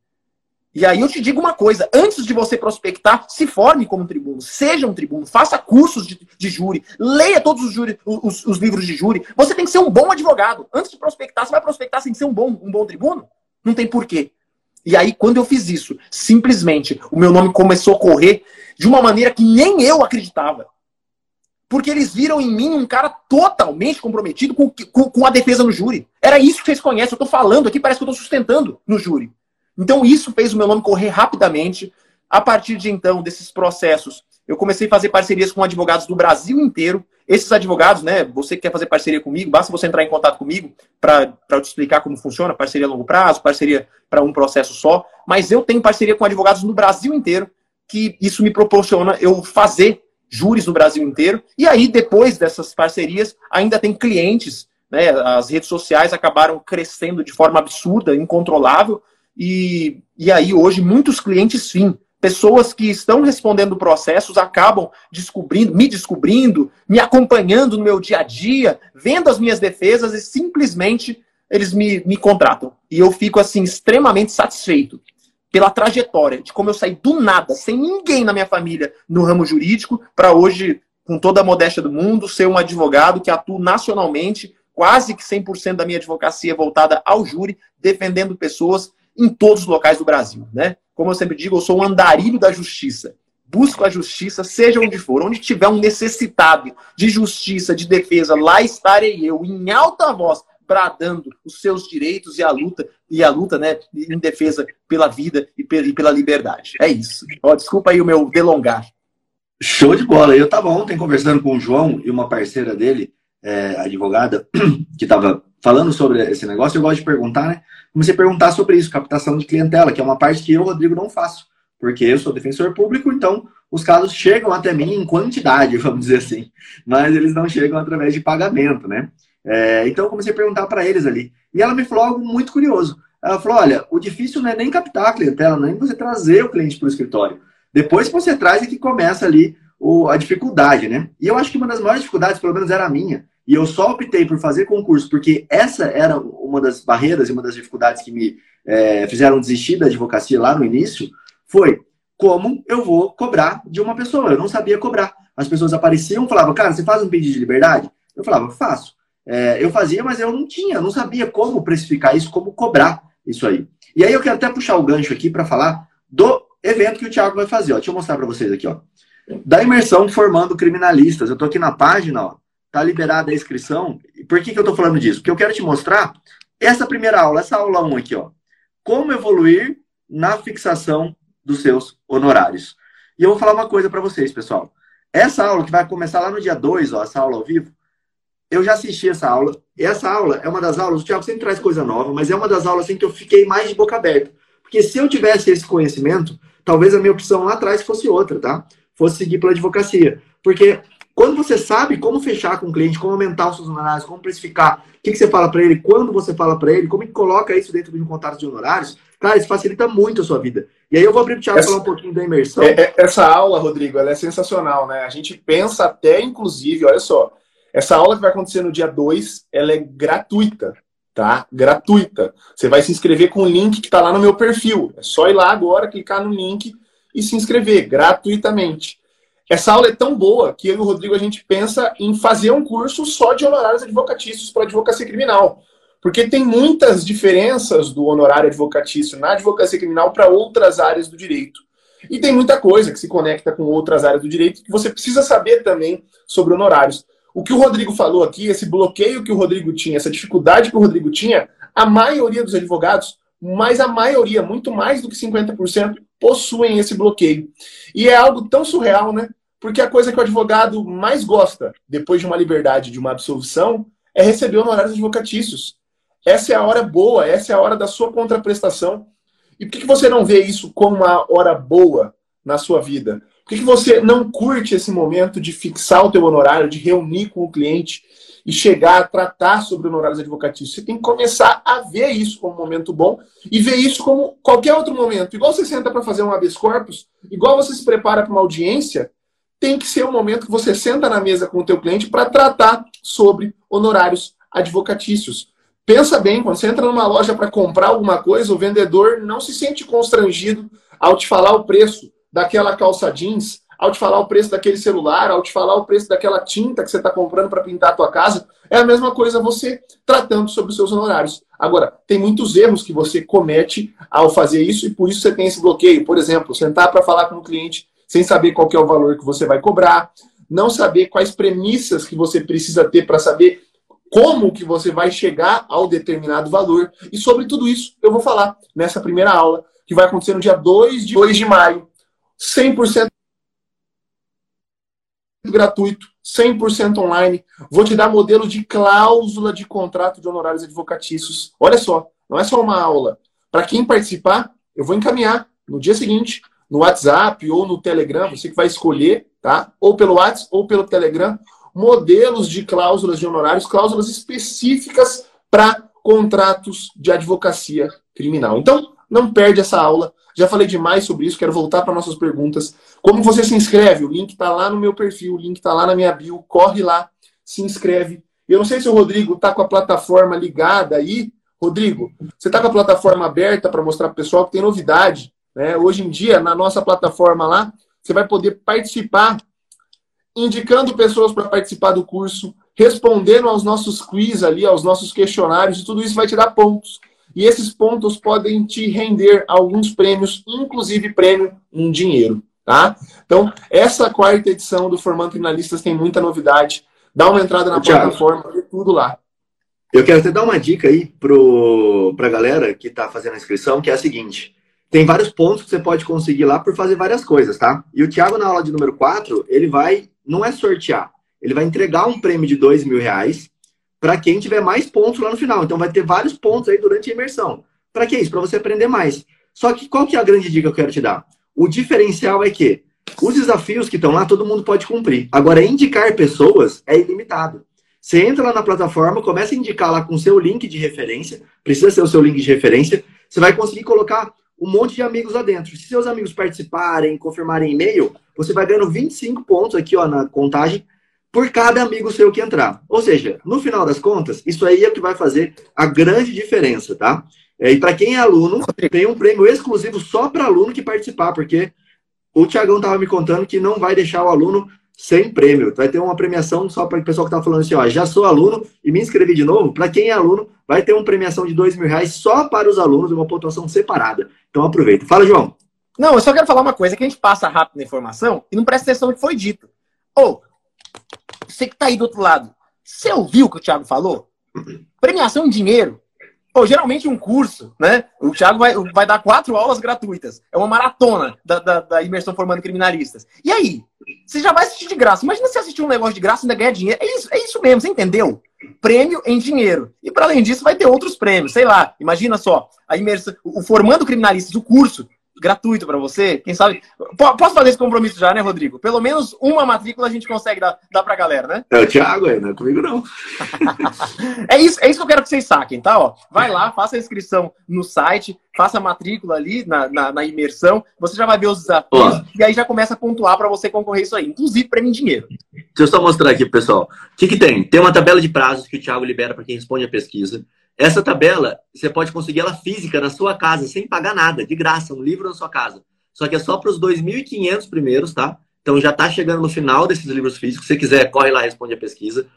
Speaker 1: E aí eu te digo uma coisa: antes de você prospectar, se forme como tribuno, seja um tribuno, faça cursos de, de júri, leia todos os, júri, os, os, livros de júri. Você tem que ser um bom advogado. Antes de prospectar, você vai prospectar sem ser um bom, um bom tribuno? Não tem porquê. E aí, quando eu fiz isso, simplesmente o meu nome começou a correr de uma maneira que nem eu acreditava. Porque eles viram em mim um cara totalmente comprometido com, com, com a defesa no júri. Era isso que vocês conhecem. Eu tô falando aqui, parece que eu tô sustentando no júri. Então, isso fez o meu nome correr rapidamente. A partir de então, desses processos, eu comecei a fazer parcerias com advogados do Brasil inteiro. Esses advogados, né? Você que quer fazer parceria comigo, basta você entrar em contato comigo para eu te explicar como funciona parceria a longo prazo, parceria para um processo só. Mas eu tenho parceria com advogados no Brasil inteiro, que isso me proporciona eu fazer júris no Brasil inteiro. E aí, depois dessas parcerias, ainda tem clientes. Né, as redes sociais acabaram crescendo de forma absurda, incontrolável. E, e aí, hoje, muitos clientes, sim, pessoas que estão respondendo processos acabam descobrindo, me descobrindo, me acompanhando no meu dia a dia, vendo as minhas defesas e simplesmente eles me, me contratam. E eu fico, assim, extremamente satisfeito pela trajetória de como eu saí do nada, sem ninguém na minha família no ramo jurídico, para hoje, com toda a modéstia do mundo, ser um advogado que atua nacionalmente, quase que 100% da minha advocacia voltada ao júri, defendendo pessoas em todos os locais do Brasil, né? Como eu sempre digo, eu sou um andarilho da justiça. Busco a justiça, seja onde for, onde tiver um necessitado de justiça, de defesa, lá estarei eu, em alta voz, bradando os seus direitos e a luta, e a luta, né, em defesa pela vida e pela liberdade. É isso. Ó, desculpa aí o meu delongar.
Speaker 2: Show de bola. Eu estava ontem conversando com o João e uma parceira dele, é, advogada, que estava falando sobre esse negócio. Eu gosto de perguntar, né? comecei a perguntar sobre isso, captação de clientela, que é uma parte que eu, Rodrigo, não faço, porque eu sou defensor público, então os casos chegam até mim em quantidade, vamos dizer assim, mas eles não chegam através de pagamento, né? É, então eu comecei a perguntar para eles ali. E ela me falou algo muito curioso. Ela falou: olha, o difícil não é nem captar a clientela, nem você trazer o cliente para o escritório. Depois que você traz é que começa ali o, a dificuldade, né? E eu acho que uma das maiores dificuldades, pelo menos, era a minha, e eu só optei por fazer concurso porque essa era uma das barreiras e uma das dificuldades que me é, fizeram desistir da advocacia lá no início, foi como eu vou cobrar de uma pessoa. Eu não sabia cobrar. As pessoas apareciam falavam, cara, você faz um pedido de liberdade? Eu falava, faço. É, eu fazia, mas eu não tinha, não sabia como precificar isso, como cobrar isso aí. E aí eu quero até puxar o gancho aqui para falar do evento que o Thiago vai fazer. Ó. Deixa eu mostrar para vocês aqui. Ó. Da imersão formando criminalistas. Eu estou aqui na página, ó. Tá liberada a inscrição. Por que, que eu estou falando disso? Porque eu quero te mostrar essa primeira aula, essa aula 1 aqui, ó. Como evoluir na fixação dos seus honorários. E eu vou falar uma coisa para vocês, pessoal. Essa aula que vai começar lá no dia 2, ó, essa aula ao vivo, eu já assisti essa aula. E essa aula é uma das aulas, o Thiago sempre traz coisa nova, mas é uma das aulas assim, que eu fiquei mais de boca aberta. Porque se eu tivesse esse conhecimento, talvez a minha opção lá atrás fosse outra, tá? Fosse seguir pela advocacia. Porque quando você sabe como fechar com o cliente, como aumentar os seus honorários, como precificar, o que, que você fala para ele, quando você fala para ele, como que coloca isso dentro de um contrato de honorários, cara, isso facilita muito a sua vida. E aí eu vou abrir para o Thiago essa, falar um pouquinho da imersão. É,
Speaker 3: é, essa aula, Rodrigo, ela é sensacional, né? A gente pensa até, inclusive, olha só, essa aula que vai acontecer no dia 2, ela é gratuita, tá? Gratuita. Você vai se inscrever com o link que está lá no meu perfil. É só ir lá agora, clicar no link e se inscrever gratuitamente. Essa aula é tão boa que eu e o Rodrigo a gente pensa em fazer um curso só de honorários advocatícios para advocacia criminal. Porque tem muitas diferenças do honorário advocatício na advocacia criminal para outras áreas do direito. E tem muita coisa que se conecta com outras áreas do direito que você precisa saber também sobre honorários. O que o Rodrigo falou aqui, esse bloqueio que o Rodrigo tinha, essa dificuldade que o Rodrigo tinha, a maioria dos advogados, mas a maioria, muito mais do que 50%, possuem esse bloqueio. E é algo tão surreal, né? Porque a coisa que o advogado mais gosta, depois de uma liberdade, de uma absolvição, é receber honorários advocatícios. Essa é a hora boa, essa é a hora da sua contraprestação. E por que, você não vê isso como uma hora boa na sua vida? Por que, que você não curte esse momento de fixar o teu honorário, de reunir com o cliente e chegar a tratar sobre honorários advocatícios? Você tem que começar a ver isso como um momento bom e ver isso como qualquer outro momento. Igual você senta para fazer um habeas corpus, igual você se prepara para uma audiência, tem que ser um momento que você senta na mesa com o teu cliente para tratar sobre honorários advocatícios. Pensa bem, quando você entra numa loja para comprar alguma coisa, o vendedor não se sente constrangido ao te falar o preço daquela calça jeans, ao te falar o preço daquele celular, ao te falar o preço daquela tinta que você está comprando para pintar a tua casa. É a mesma coisa você tratando sobre os seus honorários. Agora, tem muitos erros que você comete ao fazer isso e por isso você tem esse bloqueio. Por exemplo, sentar para falar com o cliente sem saber qual é o valor que você vai cobrar, não saber quais premissas que você precisa ter para saber como que você vai chegar ao determinado valor. E sobre tudo isso eu vou falar nessa primeira aula, que vai acontecer no dia 2 de, 2 de maio. 100% gratuito, 100% online. Vou te dar modelo de cláusula de contrato de honorários advocatícios. Olha só, não é só uma aula. Para quem participar, eu vou encaminhar no dia seguinte, no WhatsApp ou no Telegram, você que vai escolher, tá? Ou pelo WhatsApp ou pelo Telegram, modelos de cláusulas de honorários, cláusulas específicas para contratos de advocacia criminal. Então, não perde essa aula. Já falei demais sobre isso, quero voltar para nossas perguntas. Como você se inscreve? O link está lá no meu perfil, o link está lá na minha bio. Corre lá, se inscreve. Eu não sei se o Rodrigo está com a plataforma ligada aí. Rodrigo, você está com a plataforma aberta para mostrar para o pessoal que tem novidade. Né? Hoje em dia, na nossa plataforma lá, você vai poder participar indicando pessoas para participar do curso, respondendo aos nossos quiz ali, aos nossos questionários, e tudo isso vai te dar pontos. E esses pontos podem te render alguns prêmios, inclusive prêmio em dinheiro, tá? Então, essa quarta edição do Formando Criminalistas tem muita novidade. Dá uma entrada na Thiago, plataforma, vê tudo lá.
Speaker 2: Eu quero até dar uma dica aí para a galera que está fazendo a inscrição, que é a seguinte. Tem vários pontos que você pode conseguir lá por fazer várias coisas, tá? E o Thiago, na aula de número 4, ele vai não é sortear. Ele vai entregar um prêmio de dois mil reais para quem tiver mais pontos lá no final. Então vai ter vários pontos aí durante a imersão. Para que isso? Para você aprender mais. Só que qual que é a grande dica que eu quero te dar? O diferencial é que os desafios que estão lá, todo mundo pode cumprir. Agora, indicar pessoas é ilimitado. Você entra lá na plataforma, começa a indicar lá com o seu link de referência, precisa ser o seu link de referência, você vai conseguir colocar um monte de amigos lá dentro. Se seus amigos participarem, confirmarem e-mail, você vai ganhando 25 pontos aqui ó, na contagem por cada amigo seu que entrar. Ou seja, no final das contas, isso aí é o que vai fazer a grande diferença, tá? É, e para quem é aluno, tem um prêmio exclusivo só para aluno que participar, porque o Tiagão estava me contando que não vai deixar o aluno sem prêmio. Vai ter uma premiação só para o pessoal que está falando assim, ó, já sou aluno e me inscrevi de novo. Para quem é aluno, vai ter uma premiação de dois mil reais só para os alunos, uma pontuação separada. Então aproveita. Fala, João.
Speaker 1: Não, eu só quero falar uma coisa, que a gente passa rápido na informação e não presta atenção no que foi dito. Ou, você que está aí do outro lado, você ouviu o que o Thiago falou? Premiação em dinheiro. Ou, geralmente um curso, né? O Thiago vai, vai dar quatro aulas gratuitas. É uma maratona da, da, da imersão formando criminalistas. E aí? Você já vai assistir de graça. Imagina você assistir um negócio de graça e ainda ganhar dinheiro. É isso, é isso mesmo, você entendeu? Prêmio em dinheiro. E para além disso, vai ter outros prêmios. Sei lá, imagina só, a imersão, o Formando Criminalistas, o curso, gratuito para você. Quem sabe. Posso fazer esse compromisso já, né, Rodrigo? Pelo menos uma matrícula a gente consegue dar, dar pra galera, né?
Speaker 2: É o Thiago, é, não é comigo não.
Speaker 1: é, isso, é isso que eu quero que vocês saquem, tá? Ó, vai lá, faça a inscrição no site, faça a matrícula ali na, na, na imersão, você já vai ver os desafios Ó. e aí já começa a pontuar para você concorrer isso aí, inclusive prêmio em dinheiro.
Speaker 2: Deixa eu só mostrar aqui, pessoal. O que, que tem? Tem uma tabela de prazos que o Thiago libera para quem responde a pesquisa. Essa tabela, você pode conseguir ela física na sua casa, sem pagar nada, de graça, um livro na sua casa. Só que é só para os 2.500 primeiros, tá? Então já está chegando no final desses livros físicos. Se você quiser, corre lá responde a pesquisa.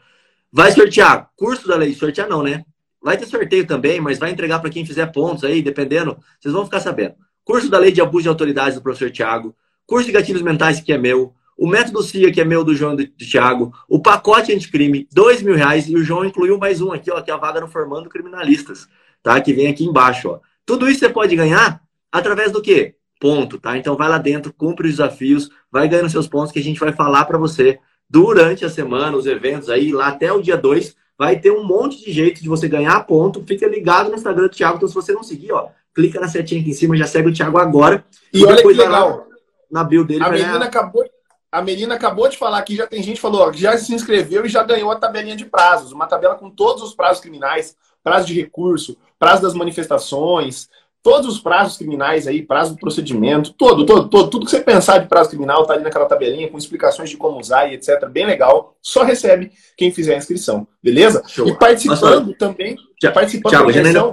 Speaker 2: Vai sortear curso da lei, sortear não, né? Vai ter sorteio também, mas vai entregar para quem fizer pontos aí, dependendo. Vocês vão ficar sabendo. Curso da lei de abuso de autoridades do professor Tiago. Curso de gatilhos mentais, que é meu o método CIA, que é meu do João e do Thiago, o pacote anticrime, dois mil reais, e o João incluiu mais um aqui, ó, que é a vaga no Formando Criminalistas, tá? Que vem aqui embaixo, ó. Tudo isso você pode ganhar através do quê? Ponto, tá? Então vai lá dentro, cumpre os desafios, vai ganhando seus pontos que a gente vai falar para você durante a semana, os eventos aí, lá até o dia 2, vai ter um monte de jeito de você ganhar ponto. Fica ligado no Instagram do Thiago, então se você não seguir, ó, clica na setinha aqui em cima, já segue o Thiago agora.
Speaker 3: E, e olha que legal. na build dele. A menina acabou a Melina acabou de falar que já tem gente que falou, que já se inscreveu e já ganhou a tabelinha de prazos, uma tabela com todos os prazos criminais, prazo de recurso, prazo das manifestações, Todos os prazos criminais aí, prazo do procedimento, todo, todo, todo, tudo que você pensar de prazo criminal tá ali naquela tabelinha com explicações de como usar e etc. Bem legal. Só recebe quem fizer a inscrição, beleza? Show. E participando Nossa, também, já, participando Thiago,
Speaker 2: da Janaína,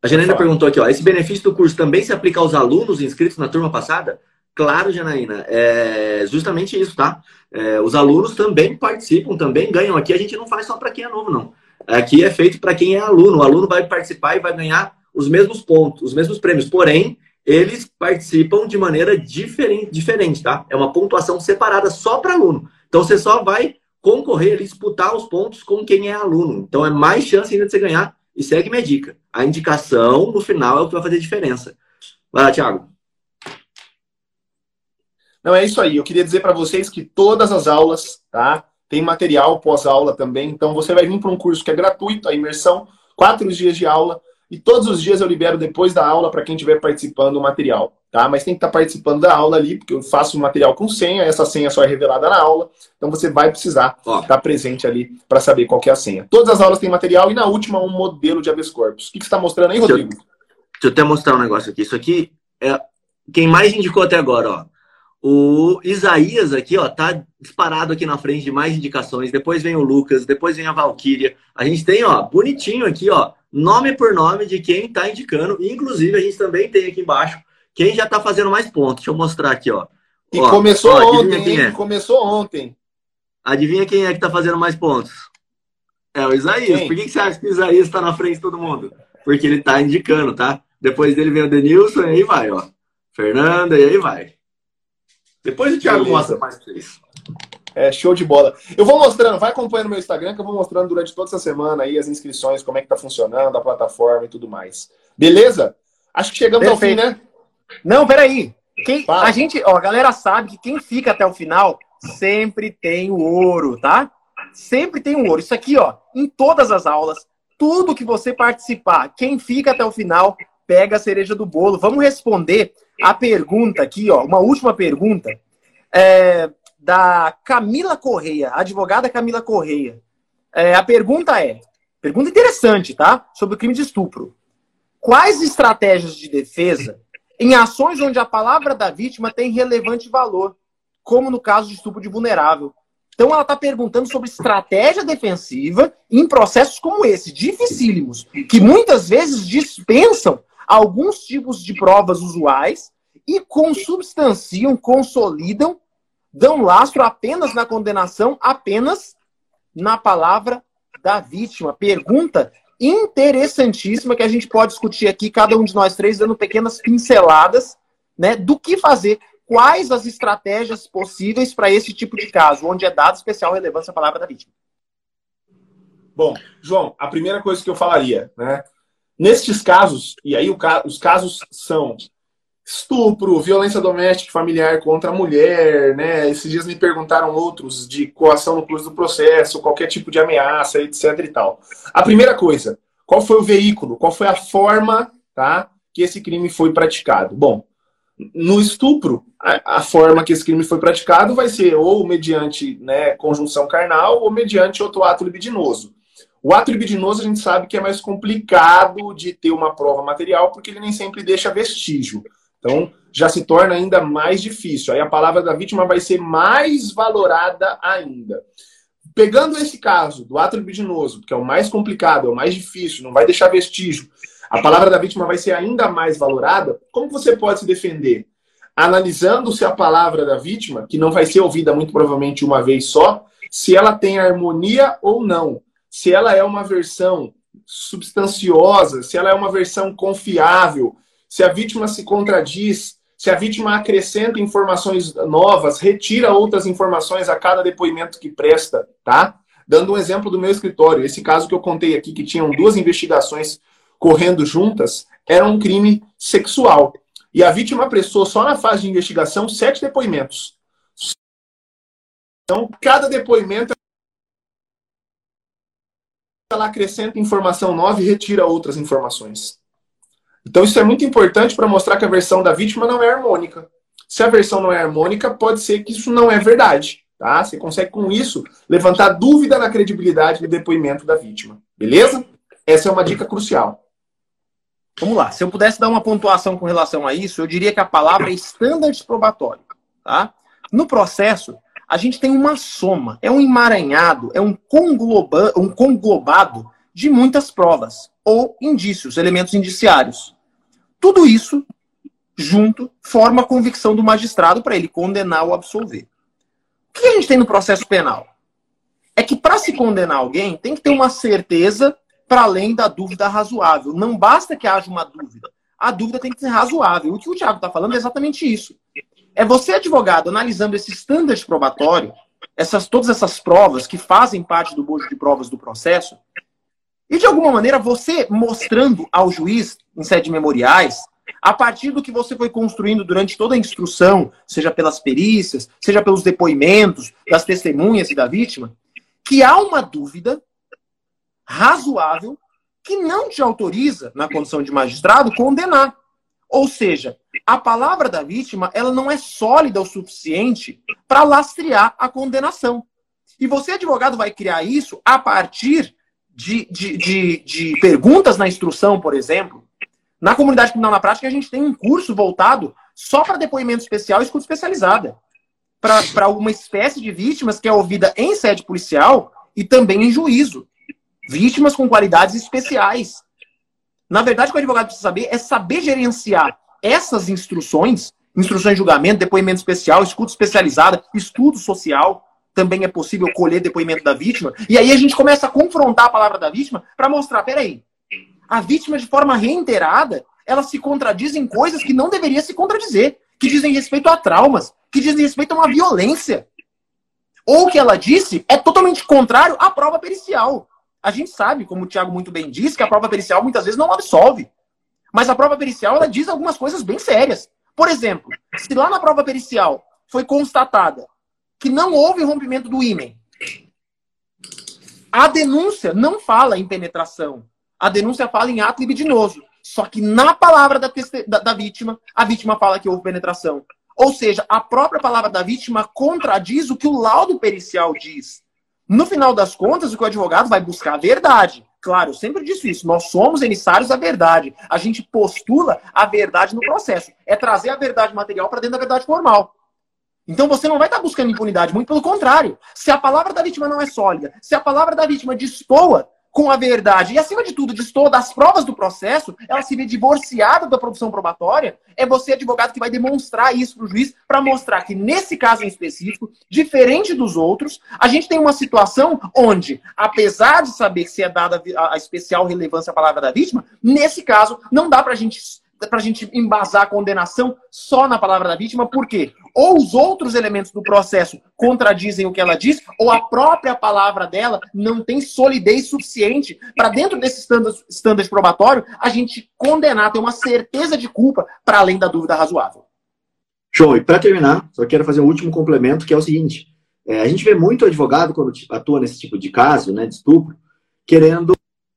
Speaker 2: a Janaína perguntou aqui, ó, esse benefício do curso também se aplica aos alunos inscritos na turma passada? Claro, Janaína, é justamente isso, tá? É, os alunos também participam, também ganham. Aqui a gente não faz só para quem é novo, não. Aqui é feito para quem é aluno. O aluno vai participar e vai ganhar os mesmos pontos, os mesmos prêmios. Porém, eles participam de maneira diferente, diferente tá? É uma pontuação separada só para aluno. Então você só vai concorrer, disputar os pontos com quem é aluno. Então é mais chance ainda de você ganhar. E segue minha dica. A indicação no final é o que vai fazer diferença. Vai lá, Thiago.
Speaker 3: Não, é isso aí. Eu queria dizer para vocês que todas as aulas, tá? Tem material pós-aula também. Então você vai vir para um curso que é gratuito, a imersão, quatro dias de aula. E todos os dias eu libero depois da aula para quem estiver participando o material, tá? Mas tem que estar tá participando da aula ali, porque eu faço o material com senha, essa senha só é revelada na aula. Então você vai precisar estar tá presente ali para saber qual é a senha. Todas as aulas têm material e na última um modelo de habeas corpus. O que, que você está mostrando aí, Rodrigo?
Speaker 2: Deixa eu, deixa eu até mostrar um negócio aqui. Isso aqui é quem mais indicou até agora, ó. O Isaías aqui, ó, tá disparado aqui na frente de mais indicações. Depois vem o Lucas, depois vem a Valkyria. A gente tem, ó, bonitinho aqui, ó, nome por nome de quem tá indicando. Inclusive, a gente também tem aqui embaixo quem já tá fazendo mais pontos. Deixa eu mostrar aqui, ó.
Speaker 3: E ó, começou ó, ontem, é. Começou ontem.
Speaker 2: Adivinha quem é que tá fazendo mais pontos? É o Isaías. Quem? Por que, que você acha que o Isaías tá na frente de todo mundo? Porque ele tá indicando, tá? Depois dele vem o Denilson e aí vai, ó. Fernanda e aí vai. Depois o Thiago mostra mais pra vocês.
Speaker 3: É, show de bola. Eu vou mostrando, vai acompanhando meu Instagram, que eu vou mostrando durante toda essa semana aí as inscrições, como é que tá funcionando, a plataforma e tudo mais. Beleza? Acho que chegamos Perfeito. ao fim, né?
Speaker 1: Não, peraí. Quem, a gente, ó, a galera sabe que quem fica até o final sempre tem o ouro, tá? Sempre tem o ouro. Isso aqui, ó, em todas as aulas, tudo que você participar, quem fica até o final pega a cereja do bolo. Vamos responder a pergunta aqui, ó, uma última pergunta é, da Camila Correia, advogada Camila Correia. É, a pergunta é, pergunta interessante, tá? Sobre o crime de estupro. Quais estratégias de defesa em ações onde a palavra da vítima tem relevante valor, como no caso de estupro de vulnerável? Então ela está perguntando sobre estratégia defensiva em processos como esse, dificílimos, que muitas vezes dispensam alguns tipos de provas usuais e consubstanciam, consolidam, dão lastro apenas na condenação, apenas na palavra da vítima. Pergunta interessantíssima que a gente pode discutir aqui, cada um de nós três dando pequenas pinceladas, né, do que fazer, quais as estratégias possíveis para esse tipo de caso, onde é dado especial relevância à palavra da vítima.
Speaker 3: Bom, João, a primeira coisa que eu falaria, né, Nestes casos, e aí os casos são estupro, violência doméstica familiar contra a mulher, né? Esses dias me perguntaram outros de coação no curso do processo, qualquer tipo de ameaça, etc e tal. A primeira coisa, qual foi o veículo? Qual foi a forma, tá? Que esse crime foi praticado? Bom, no estupro, a, a forma que esse crime foi praticado vai ser ou mediante né, conjunção carnal ou mediante outro ato libidinoso. O ato libidinoso a gente sabe que é mais complicado de ter uma prova material, porque ele nem sempre deixa vestígio. Então, já se torna ainda mais difícil. Aí a palavra da vítima vai ser mais valorada ainda. Pegando esse caso do ato libidinoso, que é o mais complicado, é o mais difícil, não vai deixar vestígio, a palavra da vítima vai ser ainda mais valorada, como você pode se defender? Analisando se a palavra da vítima, que não vai ser ouvida muito provavelmente uma vez só, se ela tem harmonia ou não se ela é uma versão substanciosa, se ela é uma versão confiável, se a vítima se contradiz, se a vítima acrescenta informações novas, retira outras informações a cada depoimento que presta, tá? Dando um exemplo do meu escritório, esse caso que eu contei aqui, que tinham duas investigações correndo juntas, era um crime sexual. E a vítima prestou só na fase de investigação sete depoimentos. Então, cada depoimento ela acrescenta informação nova e retira outras informações. Então isso é muito importante para mostrar que a versão da vítima não é harmônica. Se a versão não é harmônica, pode ser que isso não é verdade. Tá? Você consegue com isso levantar dúvida na credibilidade do depoimento da vítima. Beleza? Essa é uma dica crucial.
Speaker 1: Vamos lá. Se eu pudesse dar uma pontuação com relação a isso, eu diria que a palavra é standard probatório. Tá? No processo, a gente tem uma soma, é um emaranhado, é um, congloba, um conglobado de muitas provas ou indícios, elementos indiciários. Tudo isso junto forma a convicção do magistrado para ele condenar ou absolver. O que a gente tem no processo penal? É que para se condenar alguém, tem que ter uma certeza para além da dúvida razoável. Não basta que haja uma dúvida. A dúvida tem que ser razoável. O que o Tiago está falando é exatamente isso. É você, advogado, analisando esse standard probatório, essas, todas essas provas que fazem parte do bojo de provas do processo, e de alguma maneira você mostrando ao juiz, em sede memoriais, a partir do que você foi construindo durante toda a instrução, seja pelas perícias, seja pelos depoimentos das testemunhas e da vítima, que há uma dúvida razoável que não te autoriza, na condição de magistrado, condenar. Ou seja, a palavra da vítima ela não é sólida o suficiente para lastrear a condenação. E você, advogado, vai criar isso a partir de, de, de, de perguntas na instrução, por exemplo. Na comunidade criminal na prática, a gente tem um curso voltado só para depoimento especial e escuta especializada. Para uma espécie de vítimas que é ouvida em sede policial e também em juízo. Vítimas com qualidades especiais. Na verdade, o que o advogado precisa saber é saber gerenciar essas instruções, instruções de julgamento, depoimento especial, escuta especializada, estudo social, também é possível colher depoimento da vítima. E aí a gente começa a confrontar a palavra da vítima para mostrar, peraí, a vítima de forma reiterada, ela se contradiz em coisas que não deveria se contradizer, que dizem respeito a traumas, que dizem respeito a uma violência. Ou o que ela disse é totalmente contrário à prova pericial. A gente sabe, como o Tiago muito bem disse, que a prova pericial muitas vezes não absolve. Mas a prova pericial ela diz algumas coisas bem sérias. Por exemplo, se lá na prova pericial foi constatada que não houve rompimento do ímen, a denúncia não fala em penetração. A denúncia fala em ato libidinoso. Só que na palavra da, da, da vítima, a vítima fala que houve penetração. Ou seja, a própria palavra da vítima contradiz o que o laudo pericial diz. No final das contas, o que o advogado vai buscar a verdade. Claro, eu sempre disse isso. Nós somos emissários da verdade. A gente postula a verdade no processo. É trazer a verdade material para dentro da verdade formal. Então você não vai estar buscando impunidade, muito pelo contrário. Se a palavra da vítima não é sólida, se a palavra da vítima destoa com a verdade e, acima de tudo, destoa das provas do processo, ela se vê divorciada da produção probatória, é você, advogado, que vai demonstrar isso para o juiz para mostrar que, nesse caso em específico, diferente dos outros, a gente tem uma situação onde, apesar de saber se é dada a especial relevância à palavra da vítima, nesse caso, não dá para gente a gente embasar a condenação só na palavra da vítima, por quê? Ou os outros elementos do processo contradizem o que ela diz, ou a própria palavra dela não tem solidez suficiente para, dentro desse standard, probatório, a gente condenar, ter uma certeza de culpa para além da dúvida razoável.
Speaker 2: Show. E para terminar, só quero fazer um último complemento, que é o seguinte. É, a gente vê muito advogado, quando atua nesse tipo de caso, né, de estupro, querendo.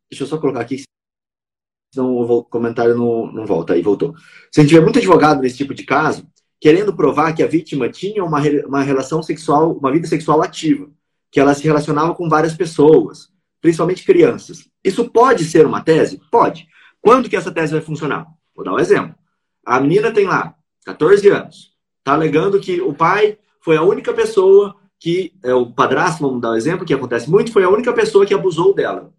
Speaker 2: Deixa eu só colocar aqui senão o comentário não, não volta. Aí voltou. Se a gente tiver muito advogado nesse tipo de caso, querendo provar que a vítima tinha uma, uma relação sexual, uma vida sexual ativa, que ela se relacionava com várias pessoas, principalmente crianças. Isso pode ser uma tese? Pode. Quando que essa tese vai funcionar? Vou dar um exemplo. A menina tem lá 14 anos, está alegando que o pai foi a única pessoa que, é, o padrasto, vamos dar um exemplo, que acontece muito, foi a única pessoa que abusou dela.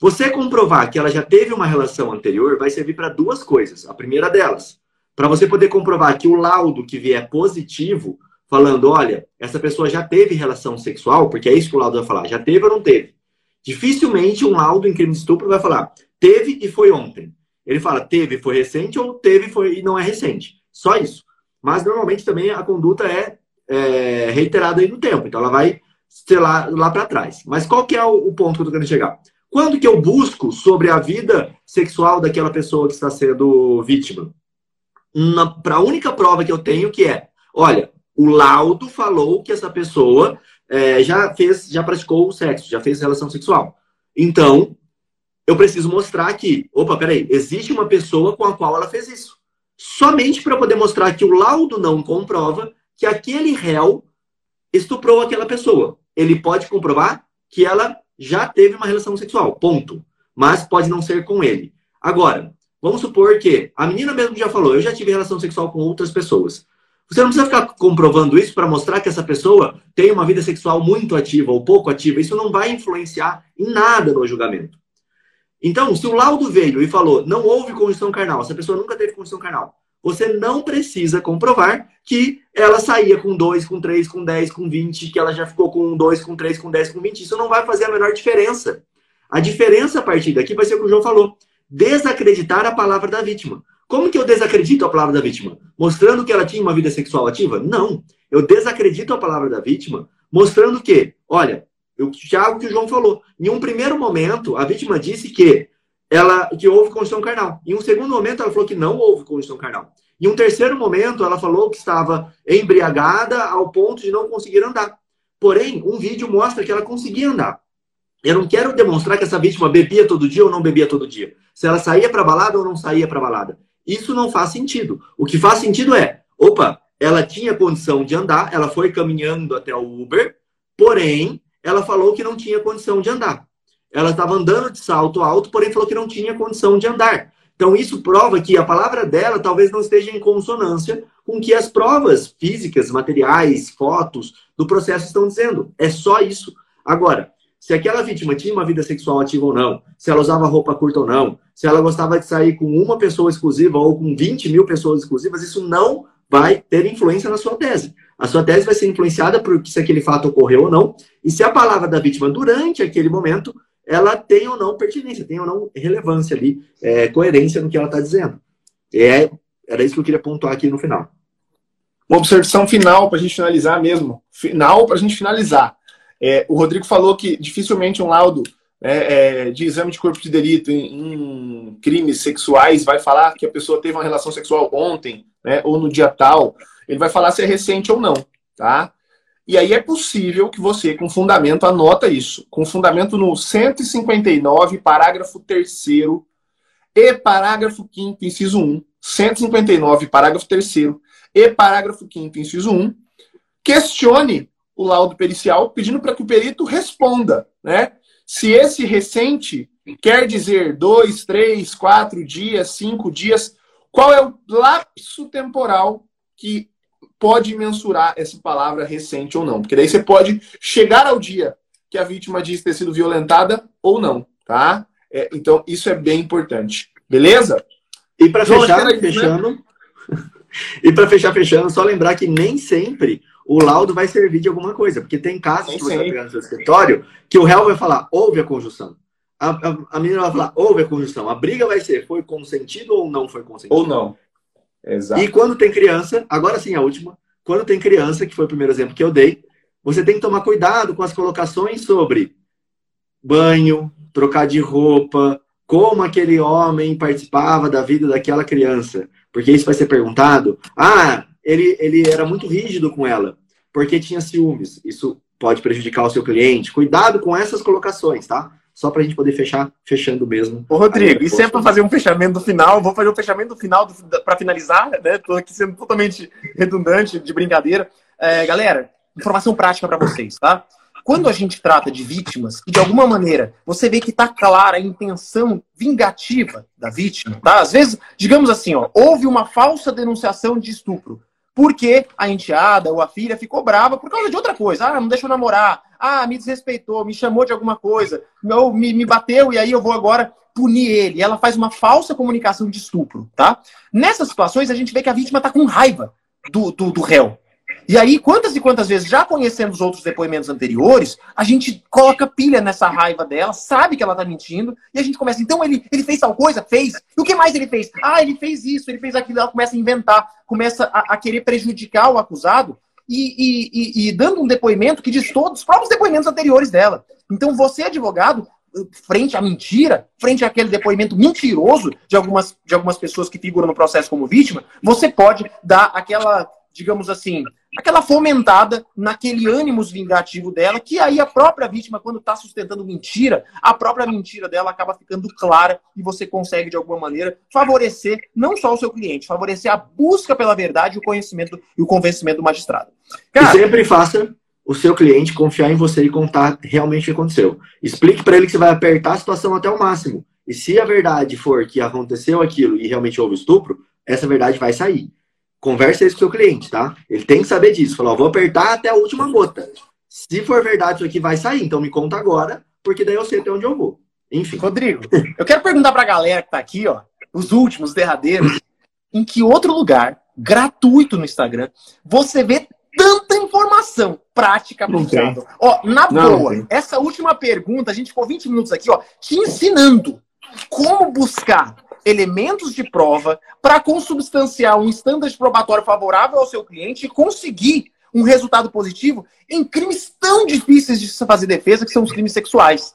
Speaker 2: Você comprovar que ela já teve uma relação anterior vai servir para duas coisas. A primeira delas, para você poder comprovar que o laudo que vier positivo, falando, olha, essa pessoa já teve relação sexual, porque é isso que o laudo vai falar, já teve ou não teve. Dificilmente um laudo em crime de estupro vai falar, teve e foi ontem. Ele fala, teve foi recente ou teve foi e não é recente. Só isso. Mas normalmente também a conduta é, é reiterada aí no tempo, então ela vai ser lá, lá para trás. Mas qual que é o, o ponto que eu estou querendo chegar? Quando que eu busco sobre a vida sexual daquela pessoa que está sendo vítima? Para a única prova que eu tenho que é, olha, o laudo falou que essa pessoa é, já fez, já praticou o sexo, já fez relação sexual. Então, eu preciso mostrar que, opa, peraí, existe uma pessoa com a qual ela fez isso. Somente para poder mostrar que o laudo não comprova que aquele réu estuprou aquela pessoa. Ele pode comprovar que ela já teve uma relação sexual, ponto. Mas pode não ser com ele. Agora, Vamos supor que a menina mesmo já falou, eu já tive relação sexual com outras pessoas. Você não precisa ficar comprovando isso para mostrar que essa pessoa tem uma vida sexual muito ativa ou pouco ativa. Isso não vai influenciar em nada no julgamento. Então, se o laudo veio e falou não houve condição carnal, essa pessoa nunca teve condição carnal, você não precisa comprovar que ela saía com 2, com 3, com 10, com 20, que ela já ficou com 2, com 3, com 10, com 20. Isso não vai fazer a menor diferença. A diferença a partir daqui vai ser o que o João falou: desacreditar a palavra da vítima. Como que eu desacredito a palavra da vítima? Mostrando que ela tinha uma vida sexual ativa? Não. Eu desacredito a palavra da vítima mostrando que, olha, o Tiago que o João falou, em um primeiro momento, a vítima disse que ela que houve condição carnal. Em um segundo momento, ela falou que não houve condição carnal. Em um terceiro momento, ela falou que estava embriagada ao ponto de não conseguir andar. Porém, um vídeo mostra que ela conseguia andar. Eu não quero demonstrar que essa vítima bebia todo dia ou não bebia todo dia. Se ela saía para balada ou não saía para balada. Isso não faz sentido. O que faz sentido é, opa, ela tinha condição de andar, ela foi caminhando até o Uber, porém, ela falou que não tinha condição de andar. Ela estava andando de salto alto, porém falou que não tinha condição de andar. Então, isso prova que a palavra dela talvez não esteja em consonância com que as provas físicas, materiais, fotos do processo estão dizendo. É só isso. Agora, se aquela vítima tinha uma vida sexual ativa ou não, se ela usava roupa curta ou não, se ela gostava de sair com uma pessoa exclusiva ou com 20 mil pessoas exclusivas, isso não vai ter influência na sua tese. A sua tese vai ser influenciada por se aquele fato ocorreu ou não, e se a palavra da vítima durante aquele momento ela tem ou não pertinência, tem ou não relevância ali, é, coerência no que ela está dizendo. É, era isso que eu queria pontuar aqui no final.
Speaker 3: Uma observação final para a gente finalizar mesmo. Final para a gente finalizar. É, o Rodrigo falou que dificilmente um laudo é, é, de exame de corpo de delito em, em, crimes sexuais vai falar que a pessoa teve uma relação sexual ontem, né, ou no dia tal. Ele vai falar se é recente ou não, tá? E aí é possível que você, com fundamento, anota isso. Com fundamento no 159, parágrafo 3 e parágrafo 5 inciso 1. 159, parágrafo 3 e parágrafo 5 inciso 1. Questione o laudo pericial, pedindo para que o perito responda, né? Se esse recente quer dizer dois, três, quatro dias, cinco dias, qual é o lapso temporal que pode mensurar essa palavra recente ou não? Porque daí você pode chegar ao dia que a vítima diz ter sido violentada ou não, tá? É, então, isso é bem importante. Beleza?
Speaker 2: E para fechar, fechando. Né? e para fechar, fechando, só lembrar que nem sempre o laudo vai servir de alguma coisa. Porque tem casos que você vai pegar no seu escritório que o réu vai falar, houve a conjunção. A, a, a menina vai falar, houve a conjunção. A briga vai ser, foi consentido ou não foi consentido?
Speaker 3: Ou não.
Speaker 2: Exato. E quando tem criança, agora sim a última, quando tem criança, que foi o primeiro exemplo que eu dei, você tem que tomar cuidado com as colocações sobre banho, trocar de roupa, como aquele homem participava da vida daquela criança. Porque isso vai ser perguntado. Ah, ele, ele era muito rígido com ela, porque tinha ciúmes. Isso pode prejudicar o seu cliente. Cuidado com essas colocações, tá? Só para a gente poder fechar, fechando mesmo.
Speaker 1: Ô, Rodrigo, e sempre é para fazer um fechamento final, vou fazer um fechamento do final para finalizar, né? Estou aqui sendo totalmente redundante, de brincadeira. É, galera, informação prática para vocês, tá? Quando a gente trata de vítimas, e de alguma maneira você vê que está clara a intenção vingativa da vítima, tá? Às vezes, digamos assim, ó, houve uma falsa denunciação de estupro porque a enteada ou a filha ficou brava por causa de outra coisa. Ah, não deixou namorar. Ah, me desrespeitou, me chamou de alguma coisa. Ou me, me bateu e aí eu vou agora punir ele. Ela faz uma falsa comunicação de estupro, tá? Nessas situações, a gente vê que a vítima está com raiva do, do, do réu. E aí, quantas e quantas vezes, já conhecendo os outros depoimentos anteriores, a gente coloca pilha nessa raiva dela, sabe que ela tá mentindo, e a gente começa, então ele, ele fez tal coisa? Fez. E o que mais ele fez? Ah, ele fez isso, ele fez aquilo. Ela começa a inventar, começa a, a querer prejudicar o acusado e, e, e, e, dando um depoimento que diz todos os próprios depoimentos anteriores dela. Então, você, advogado, frente à mentira, frente àquele depoimento mentiroso de algumas, de algumas pessoas que figuram no processo como vítima, você pode dar aquela digamos assim, aquela fomentada naquele ânimo vingativo dela, que aí a própria vítima, quando está sustentando mentira, a própria mentira dela acaba ficando clara e você consegue, de alguma maneira, favorecer não só o seu cliente, favorecer a busca pela verdade, o conhecimento e o convencimento do magistrado.
Speaker 2: Cara, e sempre faça o seu cliente confiar em você e contar realmente o que aconteceu. Explique para ele que você vai apertar a situação até o máximo. E se a verdade for que aconteceu aquilo e realmente houve estupro, essa verdade vai sair. Conversa isso com o seu cliente, tá? Ele tem que saber disso. Falar, vou apertar até a última gota. Se for verdade, isso aqui vai sair. Então me conta agora, porque daí eu sei até onde eu vou. Enfim.
Speaker 1: Rodrigo, eu quero perguntar pra galera que tá aqui, ó, os últimos, derradeiros, em que outro lugar, gratuito no Instagram, você vê tanta informação prática aplicada. Ó, na não, boa, não essa última pergunta, a gente ficou 20 minutos aqui, ó, te ensinando como buscar elementos de prova para consubstanciar um standard probatório favorável ao seu cliente e conseguir um resultado positivo em crimes tão difíceis de se fazer defesa, que são os crimes sexuais.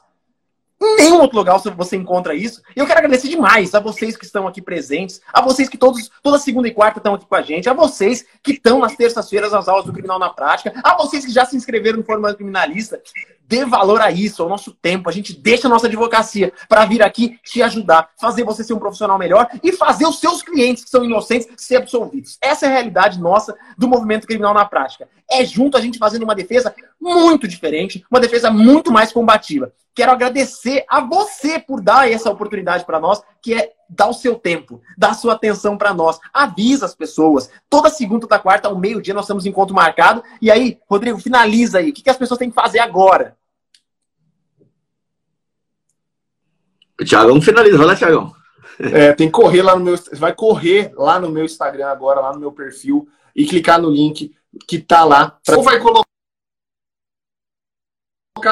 Speaker 1: Em nenhum outro lugar você encontra isso. E eu quero agradecer demais a vocês que estão aqui presentes, a vocês que todos, toda segunda e quarta estão aqui com a gente, a vocês que estão nas terças-feiras nas aulas do Criminal na Prática, a vocês que já se inscreveram no Formato Criminalista. Dê valor a isso, ao nosso tempo. A gente deixa a nossa advocacia para vir aqui te ajudar, fazer você ser um profissional melhor e fazer os seus clientes que são inocentes ser absolvidos. Essa é a realidade nossa do movimento criminal na prática. É junto a gente fazendo uma defesa muito diferente, uma defesa muito mais combativa. Quero agradecer a você por dar essa oportunidade para nós, que é dar o seu tempo, dar sua atenção para nós. Avisa as pessoas. Toda segunda da quarta, ao meio-dia, nós temos encontro marcado. E aí, Rodrigo, finaliza aí. O que as pessoas têm que fazer agora?
Speaker 2: Tiagão finaliza, vai lá, Tiagão.
Speaker 3: É, tem que correr lá no meu. Vai correr lá no meu Instagram agora, lá no meu perfil, e clicar no link que tá lá. Ou vai colocar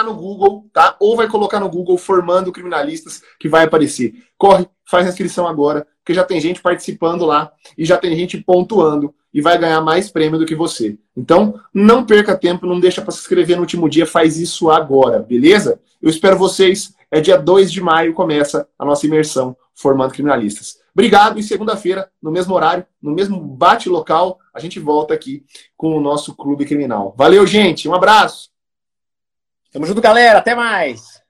Speaker 3: no Google, tá? Ou vai colocar no Google formando criminalistas que vai aparecer. Corre, faz a inscrição agora, porque já tem gente participando lá e já tem gente pontuando e vai ganhar mais prêmio do que você. Então, não perca tempo, não deixa para se inscrever no último dia, faz isso agora, beleza? Eu espero vocês. É dia 2 de maio começa a nossa imersão formando criminalistas. Obrigado e segunda-feira, no mesmo horário, no mesmo bate local, a gente volta aqui com o nosso clube criminal. Valeu, gente. Um abraço.
Speaker 1: Tamo junto, galera. Até mais.